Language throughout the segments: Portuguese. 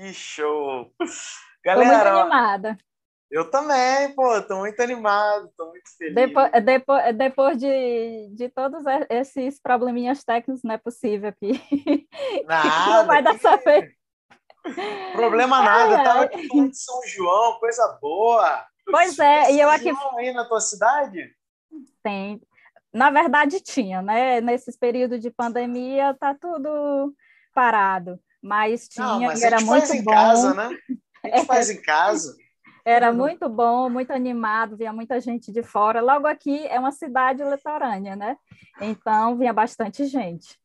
Que show! Galera, tô muito animada. Eu também, pô, tô muito animado, tô muito feliz. Depois, depois, depois de, de todos esses probleminhas técnicos, não é possível que, nada, não vai dar certo. Problema nada, eu tava aqui em São João, coisa boa. Pois é, Tem e eu aqui. João aí na tua cidade? Tem. Na verdade, tinha, né? Nesses períodos de pandemia, tá tudo parado. Mas tinha, não, mas era muito faz bom. em casa, né? A gente faz em casa. Era muito bom, muito animado, vinha muita gente de fora. Logo aqui é uma cidade litorânea, né? Então vinha bastante gente.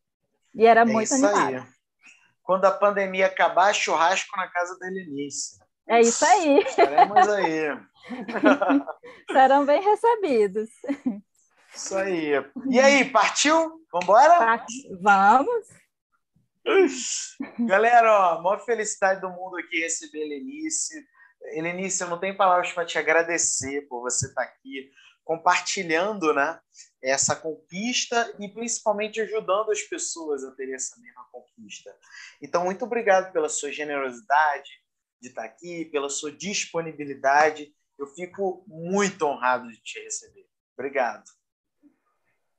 E era é muito animado. Aí. Quando a pandemia acabar, churrasco na casa da Helenice. É isso aí. Estaremos aí. Serão bem recebidos. Isso aí. E aí, partiu? Vambora? Vamos. Galera, ó, maior felicidade do mundo aqui receber Helenice. Helenice, eu não tenho palavras para te agradecer por você estar aqui compartilhando né, essa conquista e principalmente ajudando as pessoas a terem essa mesma conquista. Então, muito obrigado pela sua generosidade de estar aqui, pela sua disponibilidade. Eu fico muito honrado de te receber. Obrigado.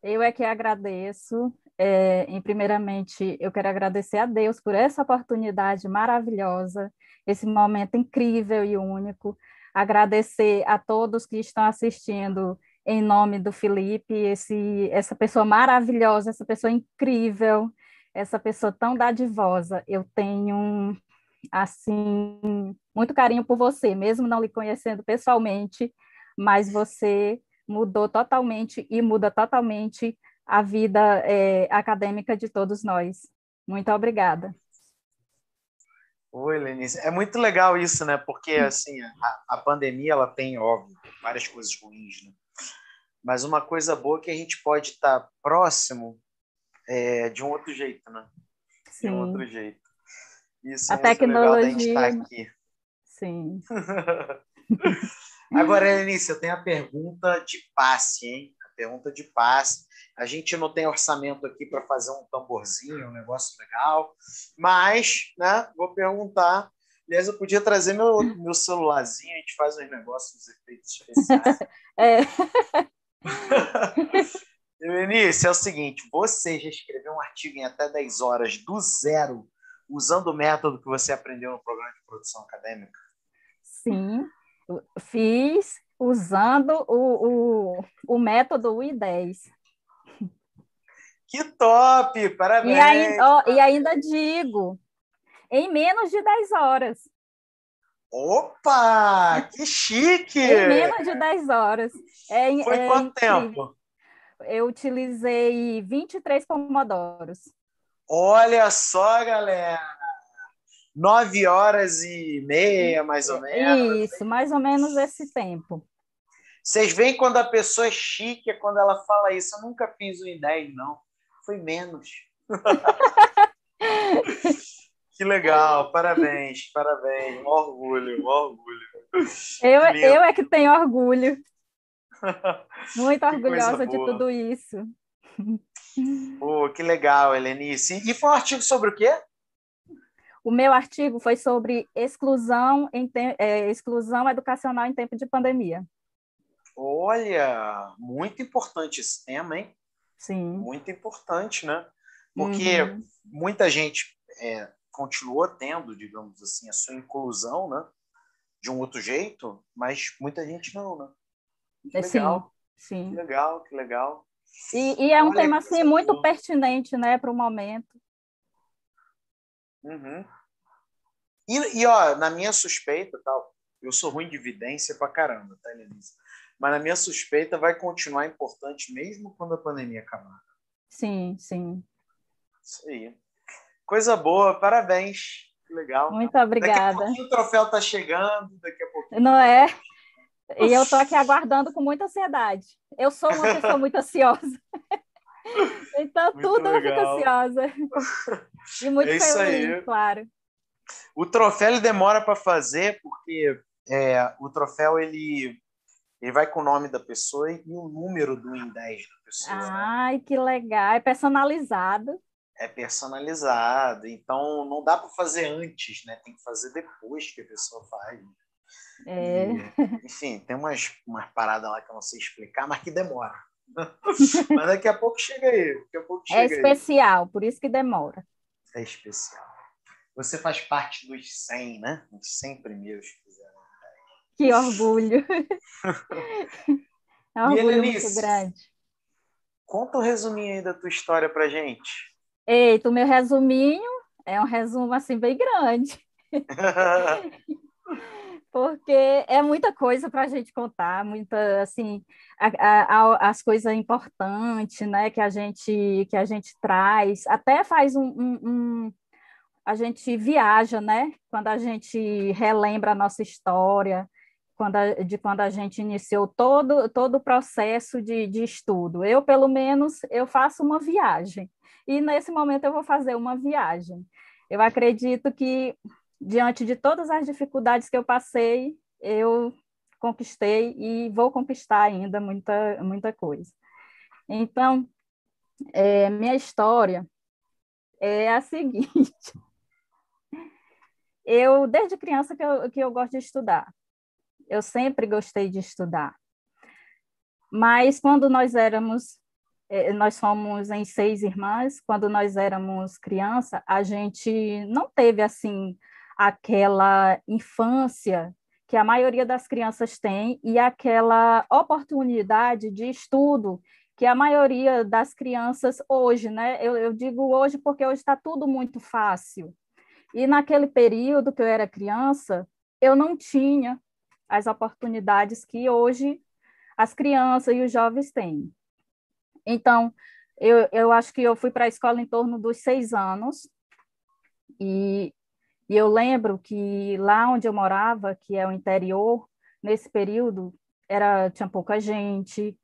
Eu é que agradeço. É, em primeiramente, eu quero agradecer a Deus por essa oportunidade maravilhosa, esse momento incrível e único. Agradecer a todos que estão assistindo em nome do Felipe, esse, essa pessoa maravilhosa, essa pessoa incrível, essa pessoa tão dadivosa. Eu tenho assim muito carinho por você, mesmo não lhe conhecendo pessoalmente, mas você mudou totalmente e muda totalmente a vida é, acadêmica de todos nós. Muito obrigada. Oi, Lenice. É muito legal isso, né? Porque assim, a, a pandemia ela tem, óbvio, várias coisas ruins, né? Mas uma coisa boa é que a gente pode estar próximo é, de um outro jeito, né? Sim. De um outro jeito. Isso a é tecnologia. Legal estar aqui. Sim. Agora, Lenice, eu tenho a pergunta de passe, hein? Pergunta de passe. A gente não tem orçamento aqui para fazer um tamborzinho, um negócio legal, mas, né, vou perguntar. Aliás, eu podia trazer meu, meu celularzinho, a gente faz uns negócios, uns efeitos especiais. é. Eunice, é o seguinte: você já escreveu um artigo em até 10 horas do zero, usando o método que você aprendeu no programa de produção acadêmica? Sim, fiz usando o, o, o método I10. Que top! Parabéns! E, aí, ó, e ainda digo, em menos de 10 horas. Opa! Que chique! em menos de 10 horas. É, Foi é quanto tempo? Eu utilizei 23 pomodoros. Olha só, galera! Nove horas e meia, mais ou menos. Isso, mais ou menos esse tempo. Vocês veem quando a pessoa é chique, quando ela fala isso. Eu nunca fiz um em 10, não foi menos. que legal, parabéns, parabéns, um orgulho, um orgulho. Eu, eu é que tenho orgulho. Muito orgulhosa de tudo isso. Pô, que legal, Helenice. E foi um artigo sobre o quê? O meu artigo foi sobre exclusão, em é, exclusão educacional em tempo de pandemia. Olha, muito importante esse tema, hein? Sim. muito importante, né? Porque uhum. muita gente é, continuou tendo, digamos assim, a sua inclusão, né? De um outro jeito, mas muita gente não, né? Que é, legal. Sim, sim. Que legal, que legal. E, e é um Olha, tema, assim, muito pertinente, né, para o momento. Uhum. E, e, ó, na minha suspeita, tal, eu sou ruim de evidência pra caramba, tá, Lenise? mas na minha suspeita vai continuar importante mesmo quando a pandemia acabar. Sim, sim. Isso aí. Coisa boa, parabéns. Que legal. Muito obrigada. O troféu está chegando, daqui a pouquinho. Não é? E eu estou aqui aguardando com muita ansiedade. Eu sou uma pessoa muito ansiosa. Então, muito tudo legal. eu fico ansiosa. E muito é feliz, aí. claro. O troféu ele demora para fazer, porque é, o troféu ele ele vai com o nome da pessoa e o número do IN10 da pessoa. Ai, né? que legal. É personalizado. é personalizado, então não dá para fazer antes, né? Tem que fazer depois que a pessoa faz. É. E, enfim, tem umas, umas paradas lá que eu não sei explicar, mas que demora. mas daqui a pouco chega aí. Daqui a pouco é chega é especial, aí. por isso que demora. É especial. Você faz parte dos 100, né? Os 100 primeiros que fizeram. Que orgulho. é um orgulho Helenice, muito grande. Conta o um resuminho aí da tua história pra gente. Eita, o meu resuminho é um resumo assim bem grande. Porque é muita coisa para a gente contar, muita assim a, a, as coisas importantes, né, que a gente que a gente traz, até faz um, um, um a gente viaja, né, quando a gente relembra a nossa história, quando a, de quando a gente iniciou todo, todo o processo de, de estudo. Eu, pelo menos, eu faço uma viagem. E nesse momento eu vou fazer uma viagem. Eu acredito que, diante de todas as dificuldades que eu passei, eu conquistei e vou conquistar ainda muita, muita coisa. Então, é, minha história é a seguinte. Eu, desde criança que eu, que eu gosto de estudar. Eu sempre gostei de estudar. Mas quando nós éramos, eh, nós fomos em seis irmãs, quando nós éramos criança, a gente não teve assim aquela infância que a maioria das crianças tem e aquela oportunidade de estudo que a maioria das crianças hoje, né? Eu, eu digo hoje porque hoje está tudo muito fácil. E naquele período que eu era criança, eu não tinha as oportunidades que hoje as crianças e os jovens têm. Então, eu, eu acho que eu fui para a escola em torno dos seis anos, e, e eu lembro que lá onde eu morava, que é o interior, nesse período, era tinha pouca gente,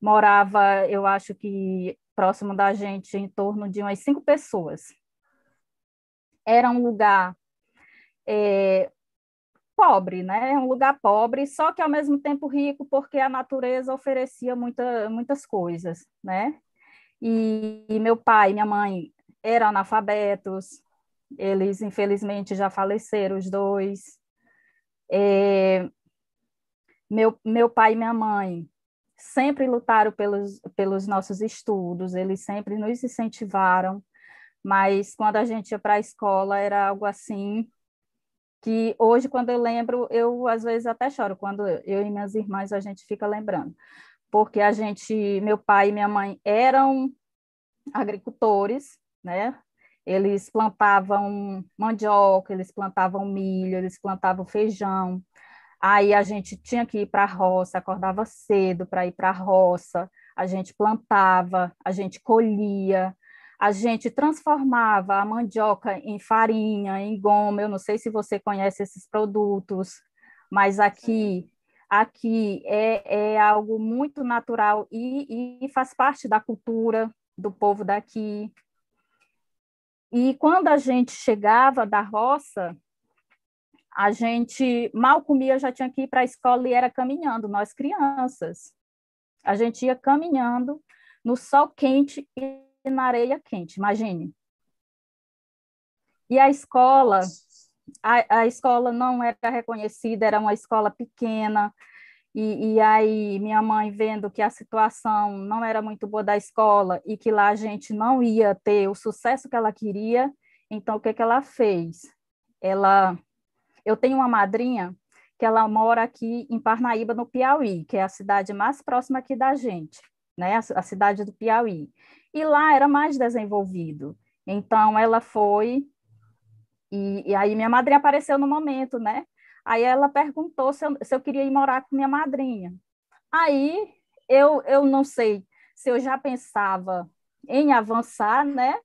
morava, eu acho que próximo da gente, em torno de umas cinco pessoas. Era um lugar é, pobre, né? É um lugar pobre, só que ao mesmo tempo rico, porque a natureza oferecia muita, muitas coisas, né? E, e meu pai e minha mãe eram analfabetos, eles infelizmente já faleceram os dois. É, meu, meu pai e minha mãe sempre lutaram pelos, pelos nossos estudos, eles sempre nos incentivaram, mas quando a gente ia para a escola era algo assim que hoje, quando eu lembro, eu às vezes até choro, quando eu e minhas irmãs a gente fica lembrando. Porque a gente, meu pai e minha mãe eram agricultores, né? Eles plantavam mandioca, eles plantavam milho, eles plantavam feijão. Aí a gente tinha que ir para a roça, acordava cedo para ir para a roça, a gente plantava, a gente colhia, a gente transformava a mandioca em farinha, em goma. Eu não sei se você conhece esses produtos, mas aqui aqui é, é algo muito natural e, e faz parte da cultura do povo daqui. E quando a gente chegava da roça, a gente mal comia, já tinha que ir para a escola e era caminhando, nós crianças. A gente ia caminhando no sol quente e na areia quente, imagine. E a escola, a, a escola não era reconhecida, era uma escola pequena, e, e, aí minha mãe vendo que a situação não era muito boa da escola e que lá a gente não ia ter o sucesso que ela queria, então o que, que ela fez? Ela, eu tenho uma madrinha que ela mora aqui em Parnaíba, no Piauí, que é a cidade mais próxima aqui da gente, né? a, a cidade do Piauí e lá era mais desenvolvido. Então, ela foi, e, e aí minha madrinha apareceu no momento, né? Aí ela perguntou se eu, se eu queria ir morar com minha madrinha. Aí eu, eu não sei se eu já pensava em avançar, né?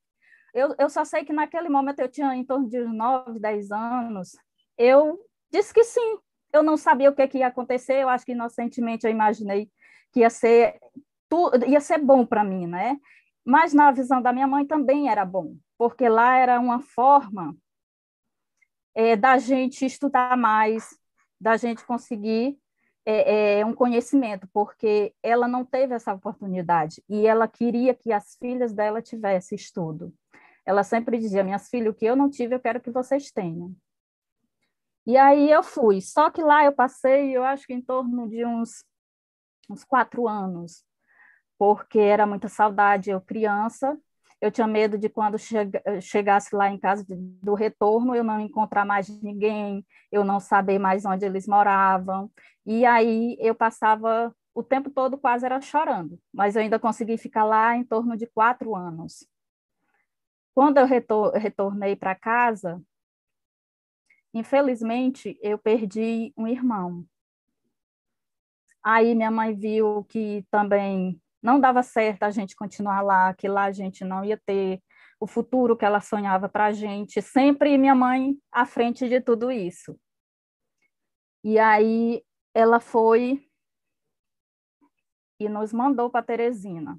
Eu, eu só sei que naquele momento eu tinha em torno de 9, 10 anos. Eu disse que sim. Eu não sabia o que, que ia acontecer. Eu acho que inocentemente eu imaginei que ia ser, tu, ia ser bom para mim, né? Mas na visão da minha mãe também era bom, porque lá era uma forma é, da gente estudar mais, da gente conseguir é, é, um conhecimento, porque ela não teve essa oportunidade e ela queria que as filhas dela tivessem estudo. ela sempre dizia: minhas filhas, o que eu não tive, eu quero que vocês tenham. E aí eu fui. Só que lá eu passei, eu acho que em torno de uns, uns quatro anos, porque era muita saudade. Eu, criança, eu tinha medo de quando chegasse lá em casa do retorno, eu não encontrar mais ninguém, eu não saber mais onde eles moravam. E aí eu passava o tempo todo quase era chorando, mas eu ainda consegui ficar lá em torno de quatro anos. Quando eu retor retornei para casa, infelizmente, eu perdi um irmão. Aí minha mãe viu que também não dava certo a gente continuar lá, que lá a gente não ia ter o futuro que ela sonhava para a gente. Sempre minha mãe à frente de tudo isso. E aí ela foi e nos mandou para Teresina.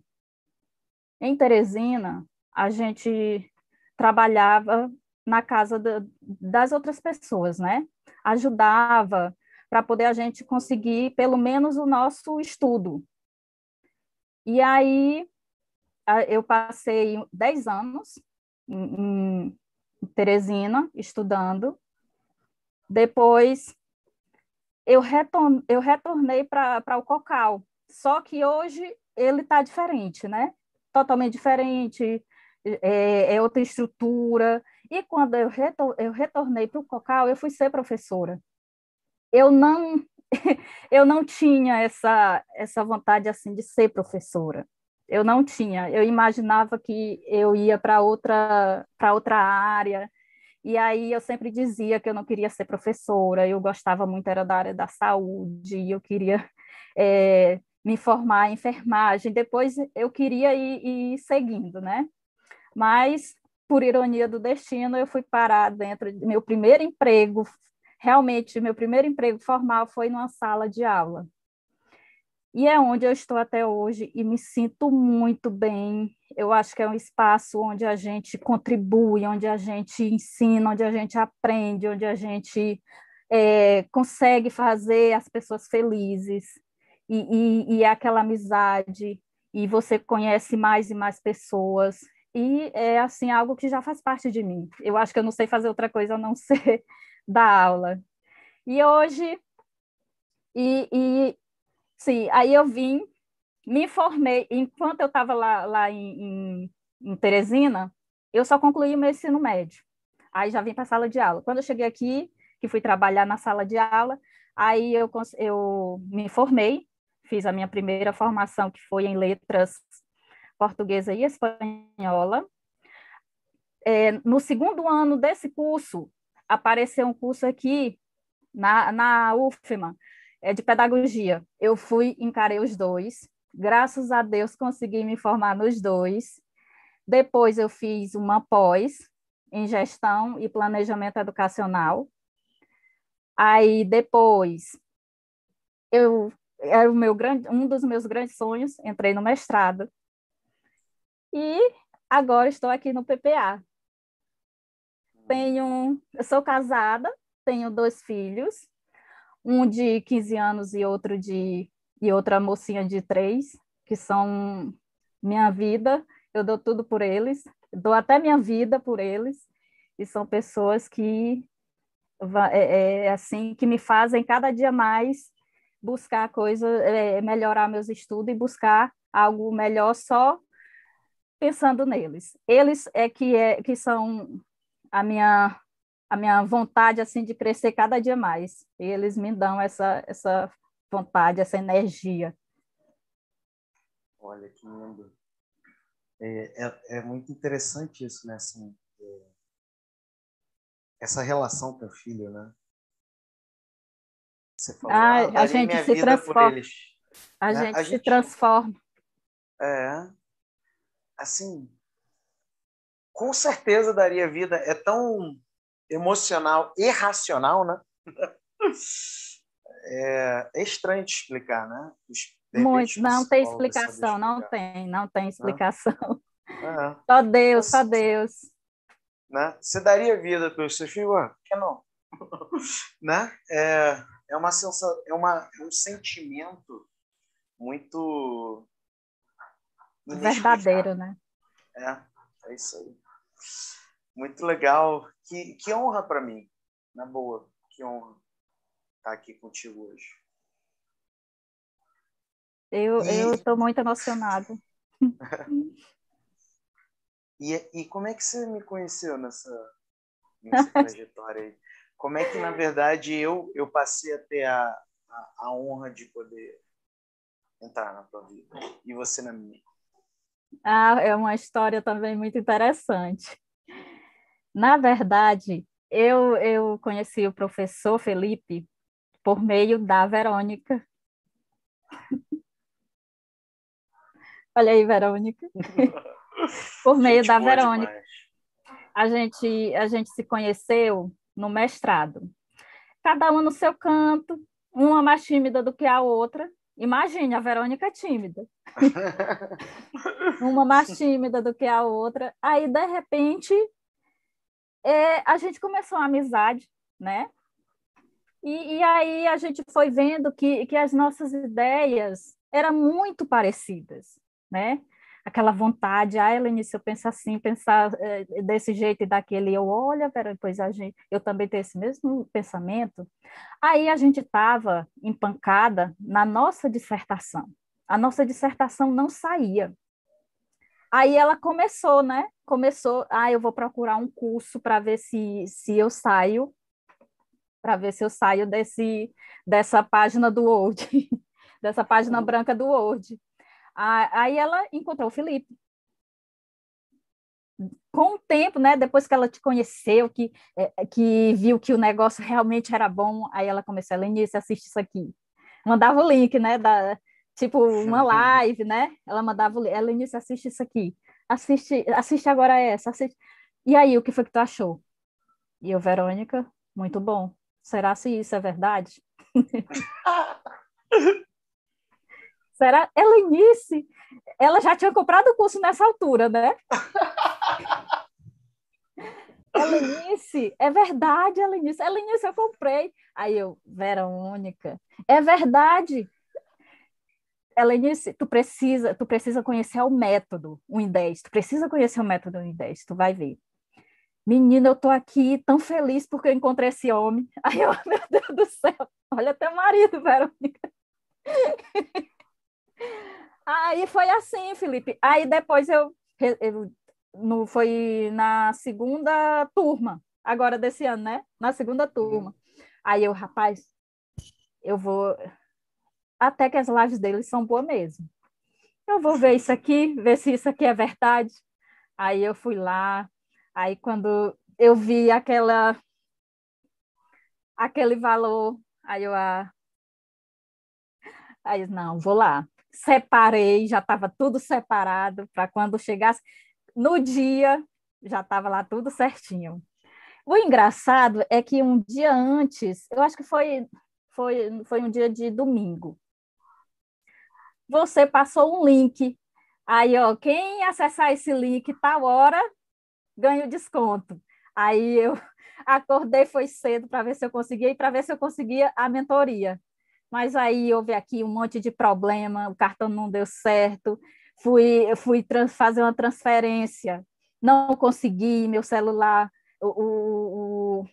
Em Teresina, a gente trabalhava na casa das outras pessoas, né? Ajudava para poder a gente conseguir pelo menos o nosso estudo. E aí eu passei 10 anos em, Teresina estudando. Depois eu, eu retornei para o Cocal, só que hoje ele está diferente, né? Totalmente diferente, é, é, outra estrutura. E quando eu, retor eu retornei para o Cocal, eu fui ser professora. Eu não eu não tinha essa essa vontade assim de ser professora. Eu não tinha. Eu imaginava que eu ia para outra para outra área. E aí eu sempre dizia que eu não queria ser professora. Eu gostava muito era da área da saúde. Eu queria é, me formar em enfermagem. Depois eu queria ir, ir seguindo, né? Mas, por ironia do destino, eu fui parar dentro de meu primeiro emprego, realmente, meu primeiro emprego formal foi numa sala de aula. E é onde eu estou até hoje e me sinto muito bem. Eu acho que é um espaço onde a gente contribui, onde a gente ensina, onde a gente aprende, onde a gente é, consegue fazer as pessoas felizes. E, e, e é aquela amizade, e você conhece mais e mais pessoas e é assim algo que já faz parte de mim. Eu acho que eu não sei fazer outra coisa a não ser dar aula. E hoje, e, e sim, aí eu vim, me formei, enquanto eu estava lá, lá em, em, em Teresina, eu só concluí o meu ensino médio. Aí já vim para a sala de aula. Quando eu cheguei aqui, que fui trabalhar na sala de aula, aí eu, eu me formei, fiz a minha primeira formação, que foi em letras portuguesa e espanhola. É, no segundo ano desse curso, apareceu um curso aqui na, na UFMA, é de pedagogia. Eu fui, encarei os dois. Graças a Deus consegui me formar nos dois. Depois eu fiz uma pós em gestão e planejamento educacional. Aí depois eu era o meu grande, um dos meus grandes sonhos, entrei no mestrado e agora estou aqui no PPA. Tenho, eu sou casada, tenho dois filhos, um de 15 anos e outro de e outra mocinha de três, que são minha vida. Eu dou tudo por eles, dou até minha vida por eles, e são pessoas que é, é assim que me fazem cada dia mais buscar coisa, é, melhorar meus estudos e buscar algo melhor só pensando neles. Eles é que é que são a minha a minha vontade assim de crescer cada dia mais. Eles me dão essa essa vontade, essa energia. Olha que lindo. É, é, é muito interessante isso, né? Assim, é, essa relação com o filho, né? Você falou, ah, ah a gente se transforma. A, né? gente a gente se transforma. É, assim, com certeza daria vida. É tão emocional e racional, né? É, é estranho de explicar, né? Muito, não tem explicação, não tem, não tem explicação. É. Só Deus, só Deus. Né? Você daria vida para os seus filhos? Por que não? né? É, é, uma sensação, é, uma, é um sentimento muito verdadeiro, né? É, é isso aí. Muito legal. Que, que honra para mim, na boa. Que honra estar aqui contigo hoje. Eu estou muito emocionada. e, e como é que você me conheceu nessa, nessa trajetória aí? Como é que, na verdade, eu, eu passei a ter a, a, a honra de poder entrar na tua vida e você na minha? Ah, é uma história também muito interessante. Na verdade, eu, eu conheci o professor Felipe por meio da Verônica. Olha aí, Verônica. por meio gente da Verônica. Demais. A gente, a gente se conheceu no mestrado. Cada um no seu canto, uma mais tímida do que a outra. Imagine, a Verônica é tímida. uma mais tímida do que a outra. Aí, de repente, é, a gente começou a amizade, né? E, e, aí a gente foi vendo que, que as nossas ideias eram muito parecidas, né? Aquela vontade, ah, Helenice, eu penso assim, pensar é, desse jeito e daquele, eu, olha, depois a gente, eu também tenho esse mesmo pensamento. Aí a gente estava empancada na nossa dissertação. A nossa dissertação não saía. Aí ela começou, né? Começou, ah, eu vou procurar um curso para ver se, se eu saio, para ver se eu saio desse, dessa página do Word, dessa página uhum. branca do Word. Aí ela encontrou o Felipe. Com o tempo, né, depois que ela te conheceu, que, é, que viu que o negócio realmente era bom, aí ela começou, Lenice, assiste isso aqui. Mandava o link, né, da, tipo, uma live, né? Ela mandava o link, Lenice, assiste isso aqui. Assiste, assiste agora essa, assiste. E aí, o que foi que tu achou? E eu, Verônica, muito bom. Será se isso é verdade? Será? Helenice, ela já tinha comprado o curso nessa altura, né? Helenice, é verdade, Helenice. Helenice, eu comprei. Aí eu, Verônica, é verdade. Helenice, tu precisa, tu precisa conhecer o método 1 em 10. Tu precisa conhecer o método 1 em 10, tu vai ver. Menina, eu tô aqui tão feliz porque eu encontrei esse homem. Aí eu, meu Deus do céu, olha até o marido, Verônica. Aí foi assim, Felipe. Aí depois eu, eu no, foi na segunda turma, agora desse ano, né? Na segunda turma. Aí eu, rapaz, eu vou. Até que as lives deles são boas mesmo. Eu vou ver isso aqui, ver se isso aqui é verdade. Aí eu fui lá. Aí quando eu vi aquela aquele valor, aí eu ah, aí não, vou lá separei, já estava tudo separado para quando chegasse no dia já estava lá tudo certinho. O engraçado é que um dia antes, eu acho que foi foi foi um dia de domingo. Você passou um link. Aí, ó, quem acessar esse link tal hora ganha o desconto. Aí eu acordei foi cedo para ver se eu conseguia e para ver se eu conseguia a mentoria mas aí houve aqui um monte de problema, o cartão não deu certo, fui, fui fazer uma transferência, não consegui, meu celular, o, o,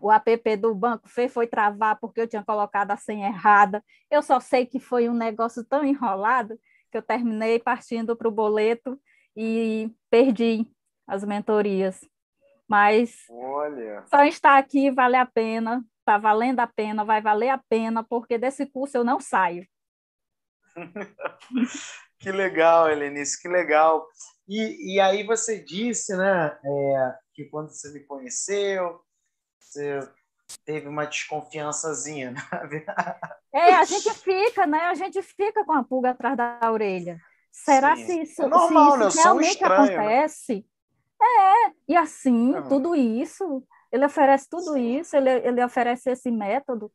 o app do banco fez foi travar porque eu tinha colocado a senha errada. Eu só sei que foi um negócio tão enrolado que eu terminei partindo para o boleto e perdi as mentorias. Mas Olha. só estar aqui vale a pena está valendo a pena, vai valer a pena, porque desse curso eu não saio. que legal, Helenice, que legal. E, e aí você disse, né, é, que quando você me conheceu, você teve uma desconfiançazinha, né? É, a gente fica, né? A gente fica com a pulga atrás da orelha. Será Sim. se isso, é normal, se isso né? realmente estranho, né? acontece? Né? É, e assim, tudo isso ele oferece tudo isso, ele, ele oferece esse método.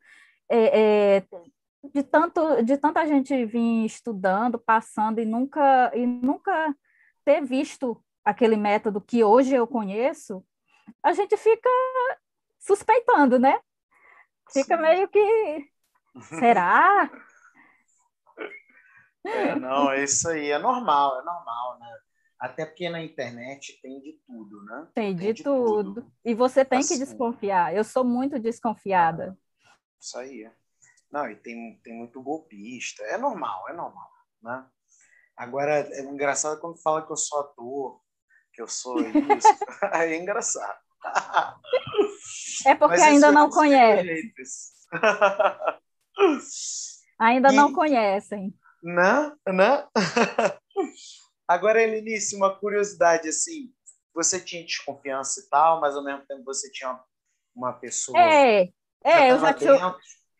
É, é, de, tanto, de tanta gente vir estudando, passando e nunca, e nunca ter visto aquele método que hoje eu conheço, a gente fica suspeitando, né? Fica Sim. meio que. Será? É, não, é isso aí, é normal, é normal, né? Até porque na internet tem de tudo, né? Tem, tem de, de tudo. tudo. E você tem assim, que desconfiar. Eu sou muito desconfiada. Isso aí. Não, e tem, tem muito golpista. É normal, é normal, né? Agora, é engraçado quando fala que eu sou ator, que eu sou isso. aí é engraçado. É porque ainda não conhece. ainda não conhecem. Não, não. Agora, Helenice, uma curiosidade, assim, você tinha desconfiança e tal, mas ao mesmo tempo você tinha uma pessoa... É, é eu já tinha...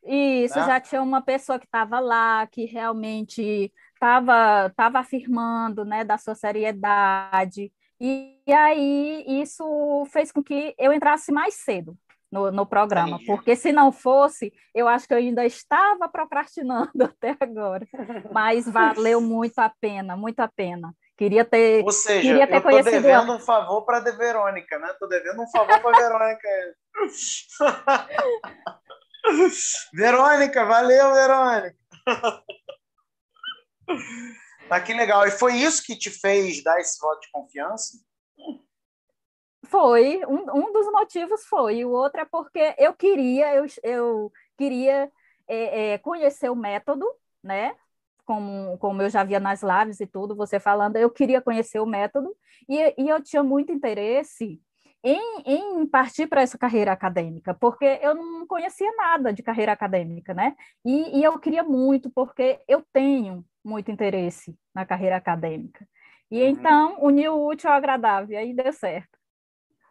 Isso, né? já tinha uma pessoa que estava lá, que realmente estava tava afirmando, né, da sua seriedade, e, e aí isso fez com que eu entrasse mais cedo, no, no programa, porque se não fosse, eu acho que eu ainda estava procrastinando até agora. Mas valeu muito a pena, muito a pena. Queria ter, Ou seja, queria ter eu estou devendo um favor para a Verônica, né? Estou devendo um favor para a Verônica. Verônica, valeu, Verônica. Tá que legal. E foi isso que te fez dar esse voto de confiança? Foi, um, um dos motivos foi, o outro é porque eu queria, eu, eu queria é, é, conhecer o método, né? Como, como eu já via nas lives e tudo, você falando, eu queria conhecer o método e, e eu tinha muito interesse em, em partir para essa carreira acadêmica, porque eu não conhecia nada de carreira acadêmica, né? E, e eu queria muito, porque eu tenho muito interesse na carreira acadêmica. E uhum. então, uniu o útil ao agradável, e aí deu certo.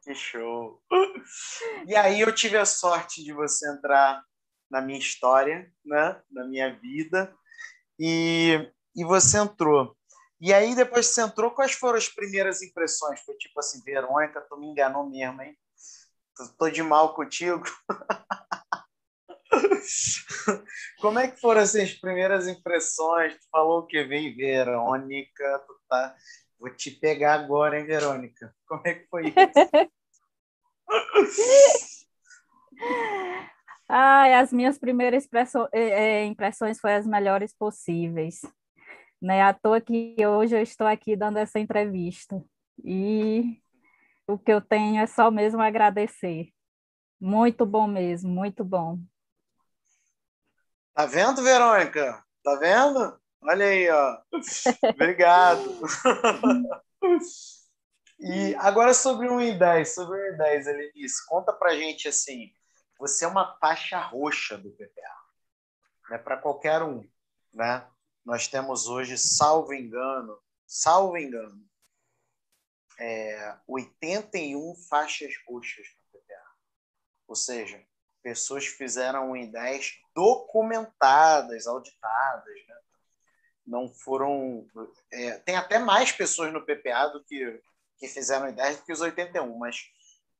Que show! E aí eu tive a sorte de você entrar na minha história, né? na minha vida, e, e você entrou. E aí, depois que você entrou, quais foram as primeiras impressões? Foi tipo assim, Verônica, tu me enganou mesmo, hein? Tô de mal contigo. Como é que foram assim, as primeiras impressões? Tu falou que vem Verônica, tu tá Vou te pegar agora, hein, Verônica? Como é que foi isso? Ai, as minhas primeiras é, é, impressões foram as melhores possíveis. Né? À toa que hoje eu estou aqui dando essa entrevista. E o que eu tenho é só mesmo agradecer. Muito bom mesmo, muito bom. Tá vendo, Verônica? Tá vendo? Olha aí, ó. Obrigado. e agora sobre o 1 em 10, sobre o 1 em 10, Elenice, conta pra gente assim, você é uma faixa roxa do PPA, né, para qualquer um, né? Nós temos hoje, salvo engano, salvo engano, é, 81 faixas roxas no PPA. Ou seja, pessoas fizeram 1 em 10 documentadas, auditadas, né? Não foram. É, tem até mais pessoas no PPA do que, que fizeram em 10 do que os 81, mas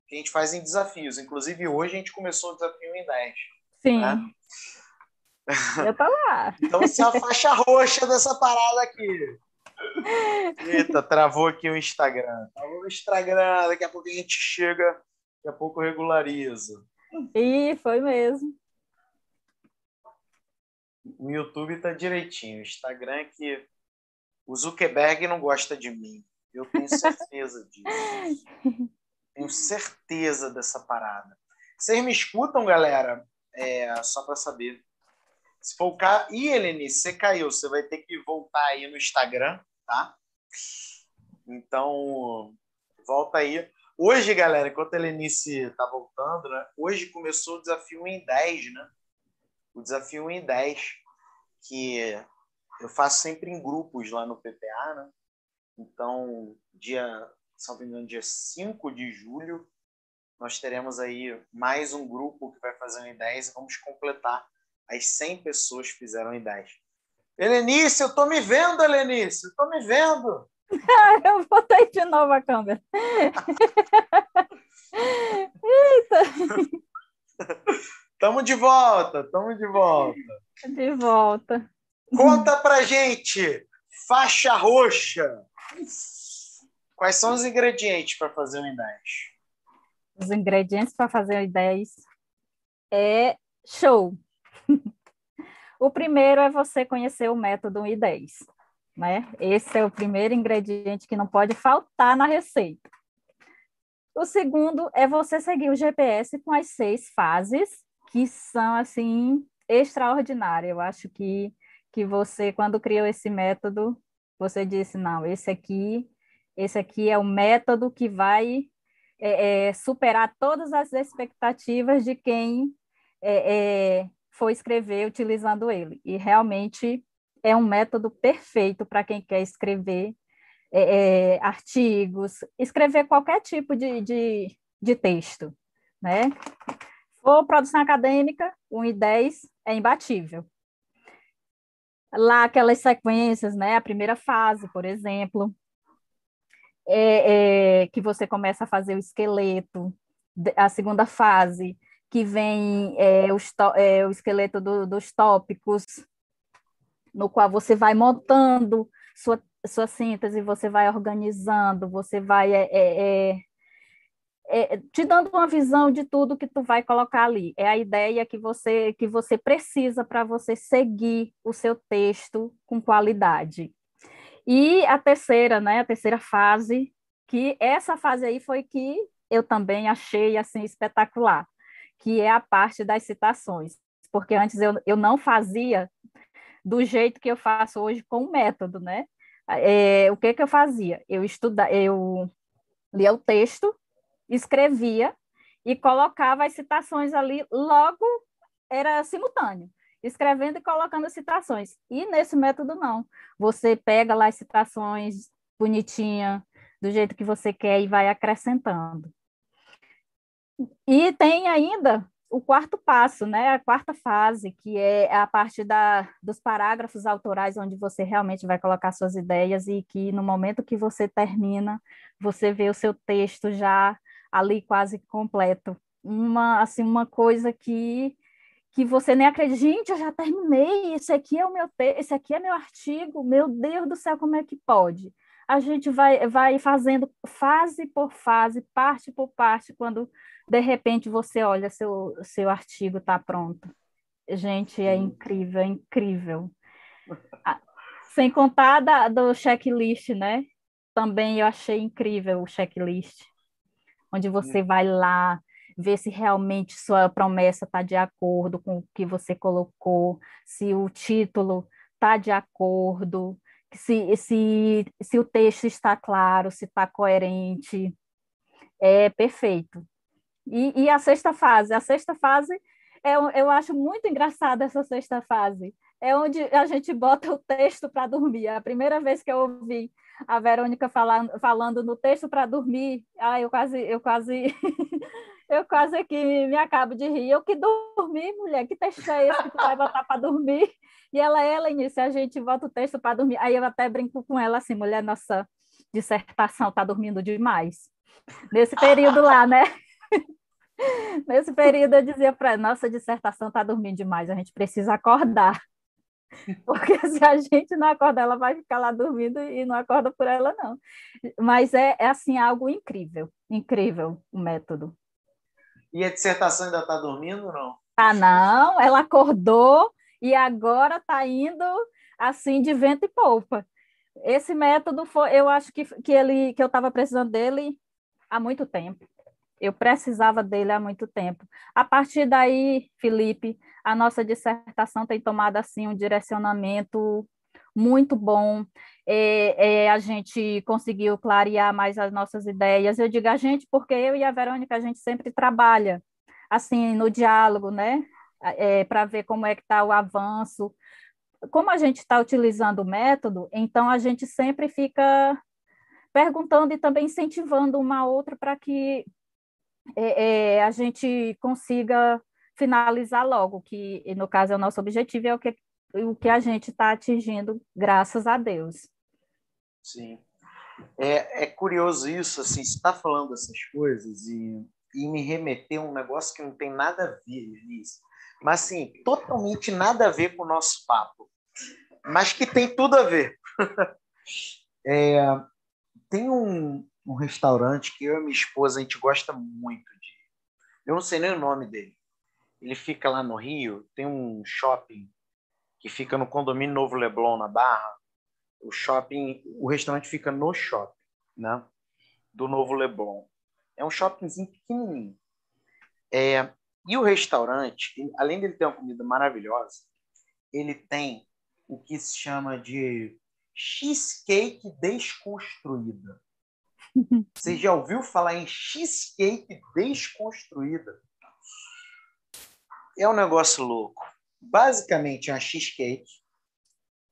que a gente faz em desafios. Inclusive, hoje a gente começou o desafio em 10. Sim. Né? Eu tô lá. então, você é a faixa roxa dessa parada aqui. Eita, travou aqui o Instagram. Travou o Instagram, daqui a pouco a gente chega, daqui a pouco regulariza. Ih, foi mesmo. O YouTube tá direitinho. O Instagram é que o Zuckerberg não gosta de mim. Eu tenho certeza disso. tenho certeza dessa parada. Vocês me escutam, galera? É, só para saber. Se for o caso. Ih, Helenice, você caiu. Você vai ter que voltar aí no Instagram, tá? Então, volta aí. Hoje, galera, enquanto a Helenice tá voltando, né? Hoje começou o desafio em 10, né? O desafio 1 em 10, que eu faço sempre em grupos lá no PPA, né? Então, dia, se não me engano, dia 5 de julho, nós teremos aí mais um grupo que vai fazer um em 10 e vamos completar as 100 pessoas que fizeram em 10. Helenice, eu tô me vendo, Helenice, eu tô me vendo. eu botei de novo a câmera. Eita! Tamo de volta, tamo de volta. De volta. Conta pra gente, faixa roxa. Quais são os ingredientes para fazer um I10? Os ingredientes para fazer um I10 é show. o primeiro é você conhecer o método I10. né? Esse é o primeiro ingrediente que não pode faltar na receita. O segundo é você seguir o GPS com as seis fases, que são, assim, extraordinárias. Eu acho que, que você, quando criou esse método, você disse, não, esse aqui, esse aqui é o método que vai é, é, superar todas as expectativas de quem é, é foi escrever utilizando ele. E realmente é um método perfeito para quem quer escrever é, é, artigos, escrever qualquer tipo de, de, de texto, né? For produção acadêmica, 1 e 10 é imbatível. Lá, aquelas sequências, né? A primeira fase, por exemplo, é, é, que você começa a fazer o esqueleto, a segunda fase, que vem é, o, é, o, esqueleto do, dos tópicos, no qual você vai montando sua, sua síntese, você vai organizando, você vai é, é, te dando uma visão de tudo que tu vai colocar ali. É a ideia que você que você precisa para você seguir o seu texto com qualidade. E a terceira, né, a terceira fase, que essa fase aí foi que eu também achei assim espetacular, que é a parte das citações, porque antes eu, eu não fazia do jeito que eu faço hoje com o método, né? É, o que que eu fazia? Eu estuda, eu lia o texto, escrevia e colocava as citações ali logo era simultâneo, escrevendo e colocando as citações. E nesse método não. Você pega lá as citações bonitinha, do jeito que você quer e vai acrescentando. E tem ainda o quarto passo, né, a quarta fase, que é a parte da, dos parágrafos autorais, onde você realmente vai colocar suas ideias e que no momento que você termina, você vê o seu texto já ali quase completo. Uma, assim, uma coisa que que você nem acredita, gente, eu já terminei, esse aqui é o meu texto, esse aqui é meu artigo, meu Deus do céu, como é que pode? A gente vai, vai fazendo fase por fase, parte por parte, quando de repente você olha, seu, seu artigo está pronto. Gente, é incrível, é incrível. Sem contar da, do checklist, né? Também eu achei incrível o checklist, onde você vai lá ver se realmente sua promessa está de acordo com o que você colocou, se o título está de acordo, se, se, se o texto está claro, se está coerente. É perfeito. E, e, a sexta fase? A sexta fase, é, eu acho muito engraçada essa sexta fase. É onde a gente bota o texto para dormir. A primeira vez que eu ouvi a Verônica falando, falando no texto para dormir, ah, eu quase, eu quase, eu quase aqui me, acabo de rir. Eu que dormi, mulher, que texto é esse que tu vai botar para dormir? E ela, ela, início, a gente bota o texto para dormir. Aí eu até brinco com ela assim, mulher, nossa dissertação está dormindo demais. Nesse período lá, né? Nesse período eu dizia para nossa dissertação está dormindo demais, a gente precisa acordar. Porque se a gente não acordar, ela vai ficar lá dormindo e não acorda por ela, não. Mas é, é assim, algo incrível, incrível o método. E a dissertação ainda está dormindo ou não? Ah, não, ela acordou e agora está indo assim de vento e polpa. Esse método foi, eu acho que, que ele que eu estava precisando dele há muito tempo. Eu precisava dele há muito tempo. A partir daí, Felipe, a nossa dissertação tem tomado assim um direcionamento muito bom. É, é, a gente conseguiu clarear mais as nossas ideias. Eu digo a gente porque eu e a Verônica a gente sempre trabalha assim no diálogo, né? É, para ver como é que está o avanço. Como a gente está utilizando o método, então a gente sempre fica perguntando e também incentivando uma outra para que é, é, a gente consiga finalizar logo, que no caso é o nosso objetivo, é o que, o que a gente está atingindo, graças a Deus. Sim. É, é curioso isso, assim, você está falando essas coisas e, e me remeter a um negócio que não tem nada a ver, Denise, mas assim, totalmente nada a ver com o nosso papo, mas que tem tudo a ver. é, tem um, um restaurante que eu e minha esposa a gente gosta muito de. Eu não sei nem o nome dele. Ele fica lá no Rio, tem um shopping que fica no condomínio Novo Leblon, na Barra. o shopping, o restaurante fica no shopping, né? Do Novo Leblon. É um shoppingzinho pequenininho. É, e o restaurante, além de ele ter uma comida maravilhosa, ele tem o que se chama de cheesecake desconstruída. Você já ouviu falar em cheesecake desconstruída? É um negócio louco. Basicamente, é uma cheesecake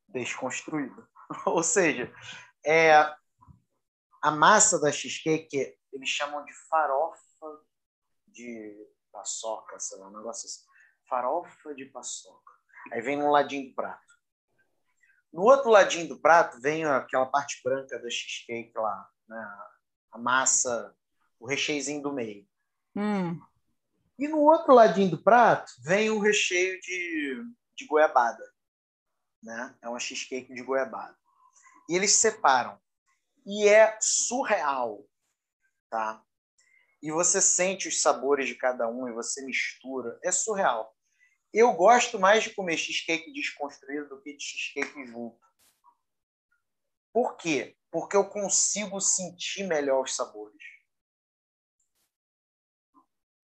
desconstruída. Ou seja, é a massa da cheesecake eles chamam de farofa de paçoca, sei lá, um negócio assim. Farofa de paçoca. Aí vem um ladinho do prato. No outro ladinho do prato vem aquela parte branca da cheesecake lá, né? A massa, o recheiozinho do meio. Hum. E no outro ladinho do prato vem o recheio de, de goiabada. Né? É uma cheesecake de goiabada. E eles separam. E é surreal. Tá? E você sente os sabores de cada um e você mistura. É surreal. Eu gosto mais de comer cheesecake desconstruído do que de cheesecake junto. Por quê? Porque eu consigo sentir melhor os sabores.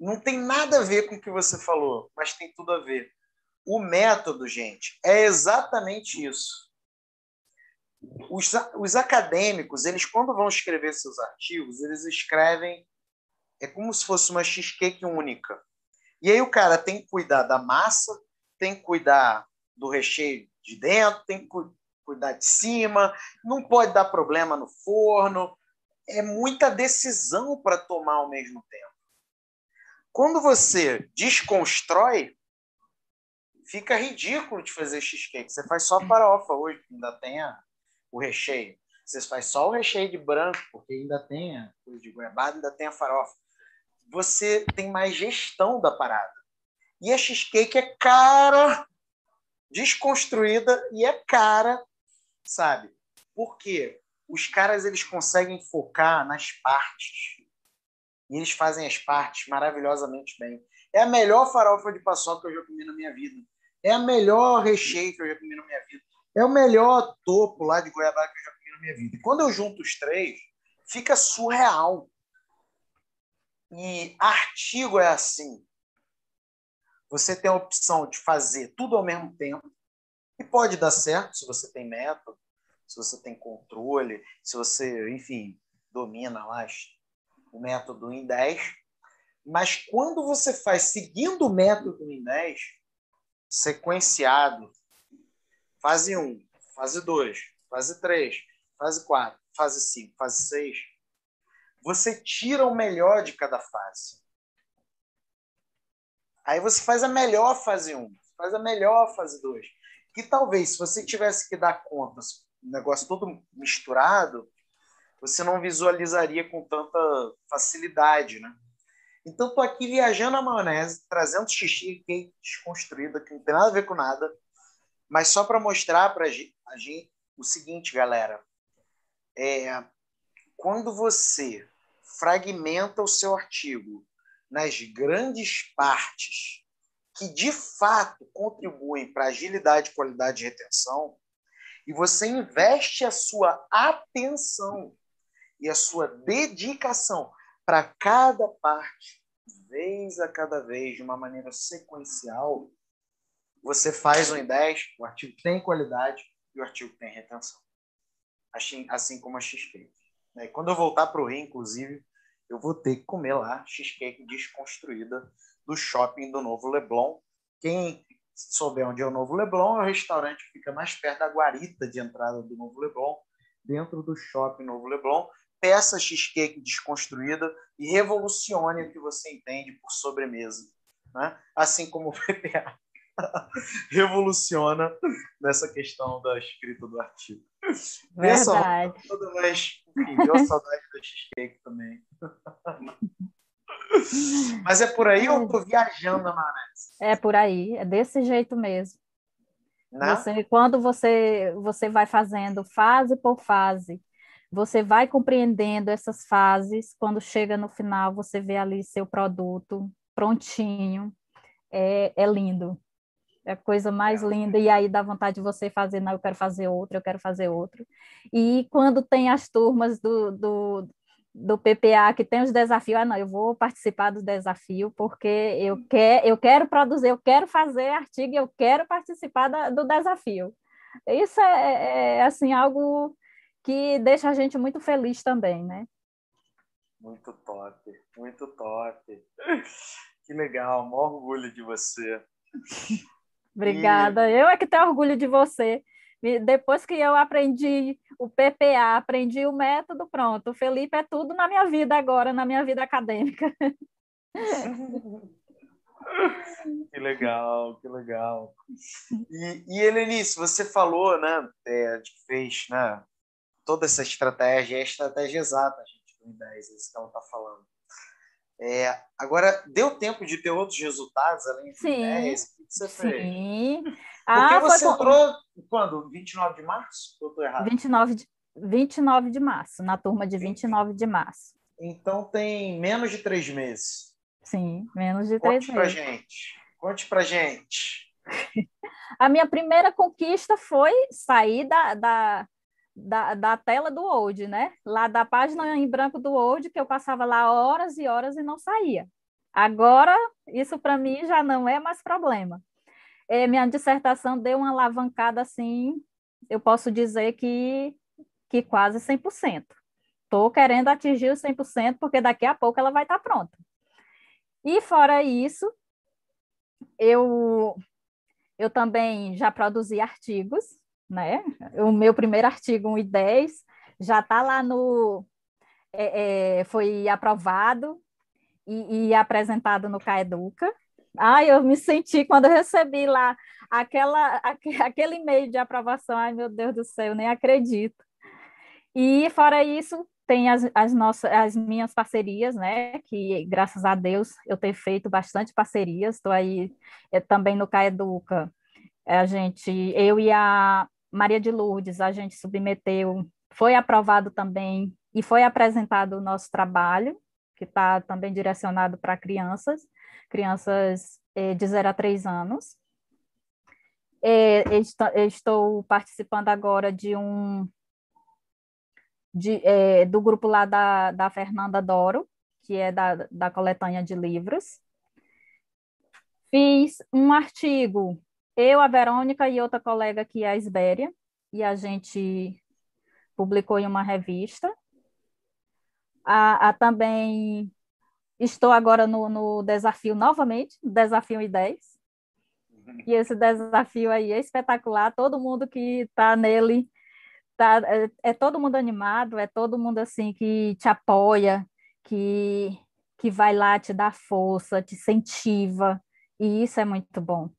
Não tem nada a ver com o que você falou, mas tem tudo a ver. O método, gente, é exatamente isso. Os, os acadêmicos, eles quando vão escrever seus artigos, eles escrevem é como se fosse uma cheesecake única. E aí o cara tem que cuidar da massa, tem que cuidar do recheio de dentro, tem que cuidar de cima, não pode dar problema no forno. É muita decisão para tomar ao mesmo tempo. Quando você desconstrói, fica ridículo de fazer cheesecake. Você faz só farofa hoje, ainda tem a, o recheio. Você faz só o recheio de branco, porque ainda tem a coisa de goiabada, ainda tem a farofa você tem mais gestão da parada. E a cheesecake é cara, desconstruída e é cara, sabe? Porque os caras eles conseguem focar nas partes. E eles fazem as partes maravilhosamente bem. É a melhor farofa de paçoca que eu já comi na minha vida. É a melhor recheio que eu já comi na minha vida. É o melhor topo lá de goiabada que eu já comi na minha vida. E quando eu junto os três, fica surreal. E artigo é assim. Você tem a opção de fazer tudo ao mesmo tempo. E pode dar certo se você tem método, se você tem controle, se você, enfim, domina lá o método em 10. Mas quando você faz seguindo o método em 10, sequenciado, fase 1, fase 2, fase 3, fase 4, fase 5, fase 6, você tira o melhor de cada fase. Aí você faz a melhor fase 1, faz a melhor fase 2. Que talvez, se você tivesse que dar contas, o negócio todo misturado, você não visualizaria com tanta facilidade, né? Então, estou aqui viajando a maionese, trazendo xixi que desconstruída, que não tem nada a ver com nada, mas só para mostrar para a gente o seguinte, galera. É, quando você fragmenta o seu artigo nas grandes partes que de fato contribuem para agilidade, qualidade e retenção, e você investe a sua atenção e a sua dedicação para cada parte, vez a cada vez, de uma maneira sequencial, você faz um em 10, o artigo tem qualidade e o artigo tem retenção. Assim, assim como a XP. Né? Quando eu voltar para o Rio, inclusive, eu vou ter que comer lá cheesecake desconstruída do shopping do Novo Leblon. Quem souber onde é o Novo Leblon, é o restaurante que fica mais perto da guarita de entrada do Novo Leblon, dentro do shopping Novo Leblon. Peça cheesecake desconstruída e revolucione o que você entende por sobremesa. Né? Assim como o PPA revoluciona nessa questão da escrita do artigo. Verdade. Nessa toda vez, enfim, deu saudade do cheesecake também. Mas é por aí ou eu tô viajando maionese? É por aí, é desse jeito mesmo. Né? Você, quando você, você vai fazendo fase por fase, você vai compreendendo essas fases, quando chega no final, você vê ali seu produto prontinho, é, é lindo. é a coisa mais é. linda, e aí dá vontade de você fazer, não, eu quero fazer outro, eu quero fazer outro. E quando tem as turmas do, do, do PPA que tem os desafios, ah, não, eu vou participar do desafio porque eu, quer, eu quero produzir, eu quero fazer artigo, eu quero participar da, do desafio. Isso é, é, é, assim, algo que deixa a gente muito feliz também, né? Muito top, muito top. Que legal, maior orgulho de você. Obrigada. E... Eu é que tenho orgulho de você. Depois que eu aprendi o PPA, aprendi o método, pronto. O Felipe é tudo na minha vida agora, na minha vida acadêmica. que legal, que legal. E, e Helenice, você falou, né, é, fez né, toda essa estratégia, é a estratégia exata, gente, do I10, é isso que ela está falando. É, agora, deu tempo de ter outros resultados além do Sim. 10? O que você fez? Sim. Porque ah, você foi... entrou quando? 29 de março? Ou estou errado? 29 de, 29 de março, na turma de 29 de março. Então tem menos de três meses. Sim, menos de três Conte meses. Conte pra gente. Conte pra gente. A minha primeira conquista foi sair da, da, da, da tela do Word, né? Lá da página em branco do Word, que eu passava lá horas e horas e não saía. Agora, isso para mim já não é mais problema. É, minha dissertação deu uma alavancada assim, eu posso dizer que, que quase 100%. Estou querendo atingir os 100%, porque daqui a pouco ela vai estar tá pronta. E fora isso, eu, eu também já produzi artigos, né? O meu primeiro artigo, 1 e 10, já está lá no. É, é, foi aprovado e, e, apresentado no CAEDUCA. Ai, eu me senti quando eu recebi lá aquela, aquele e-mail de aprovação. Ai, meu Deus do céu, nem acredito. E fora isso, tem as, as, nossas, as minhas parcerias, né? Que graças a Deus eu tenho feito bastante parcerias. Estou aí é, também no CAEDUCA. A gente, eu e a Maria de Lourdes, a gente submeteu, foi aprovado também e foi apresentado o nosso trabalho, que está também direcionado para crianças, crianças eh, de 0 a 3 anos. Eh, estou participando agora de um de, é, do grupo lá da, da Fernanda Doro, que é da, da coletânea de livros. Fiz um artigo, eu, a Verônica e outra colega que é a Isbéria, e a gente publicou em uma revista. A, a também estou agora no, no desafio novamente, desafio I10, e esse desafio aí é espetacular, todo mundo que está nele tá, é, é, todo mundo animado, é todo mundo assim que te apoia, que, que vai lá te dar força, te incentiva, e isso é muito bom.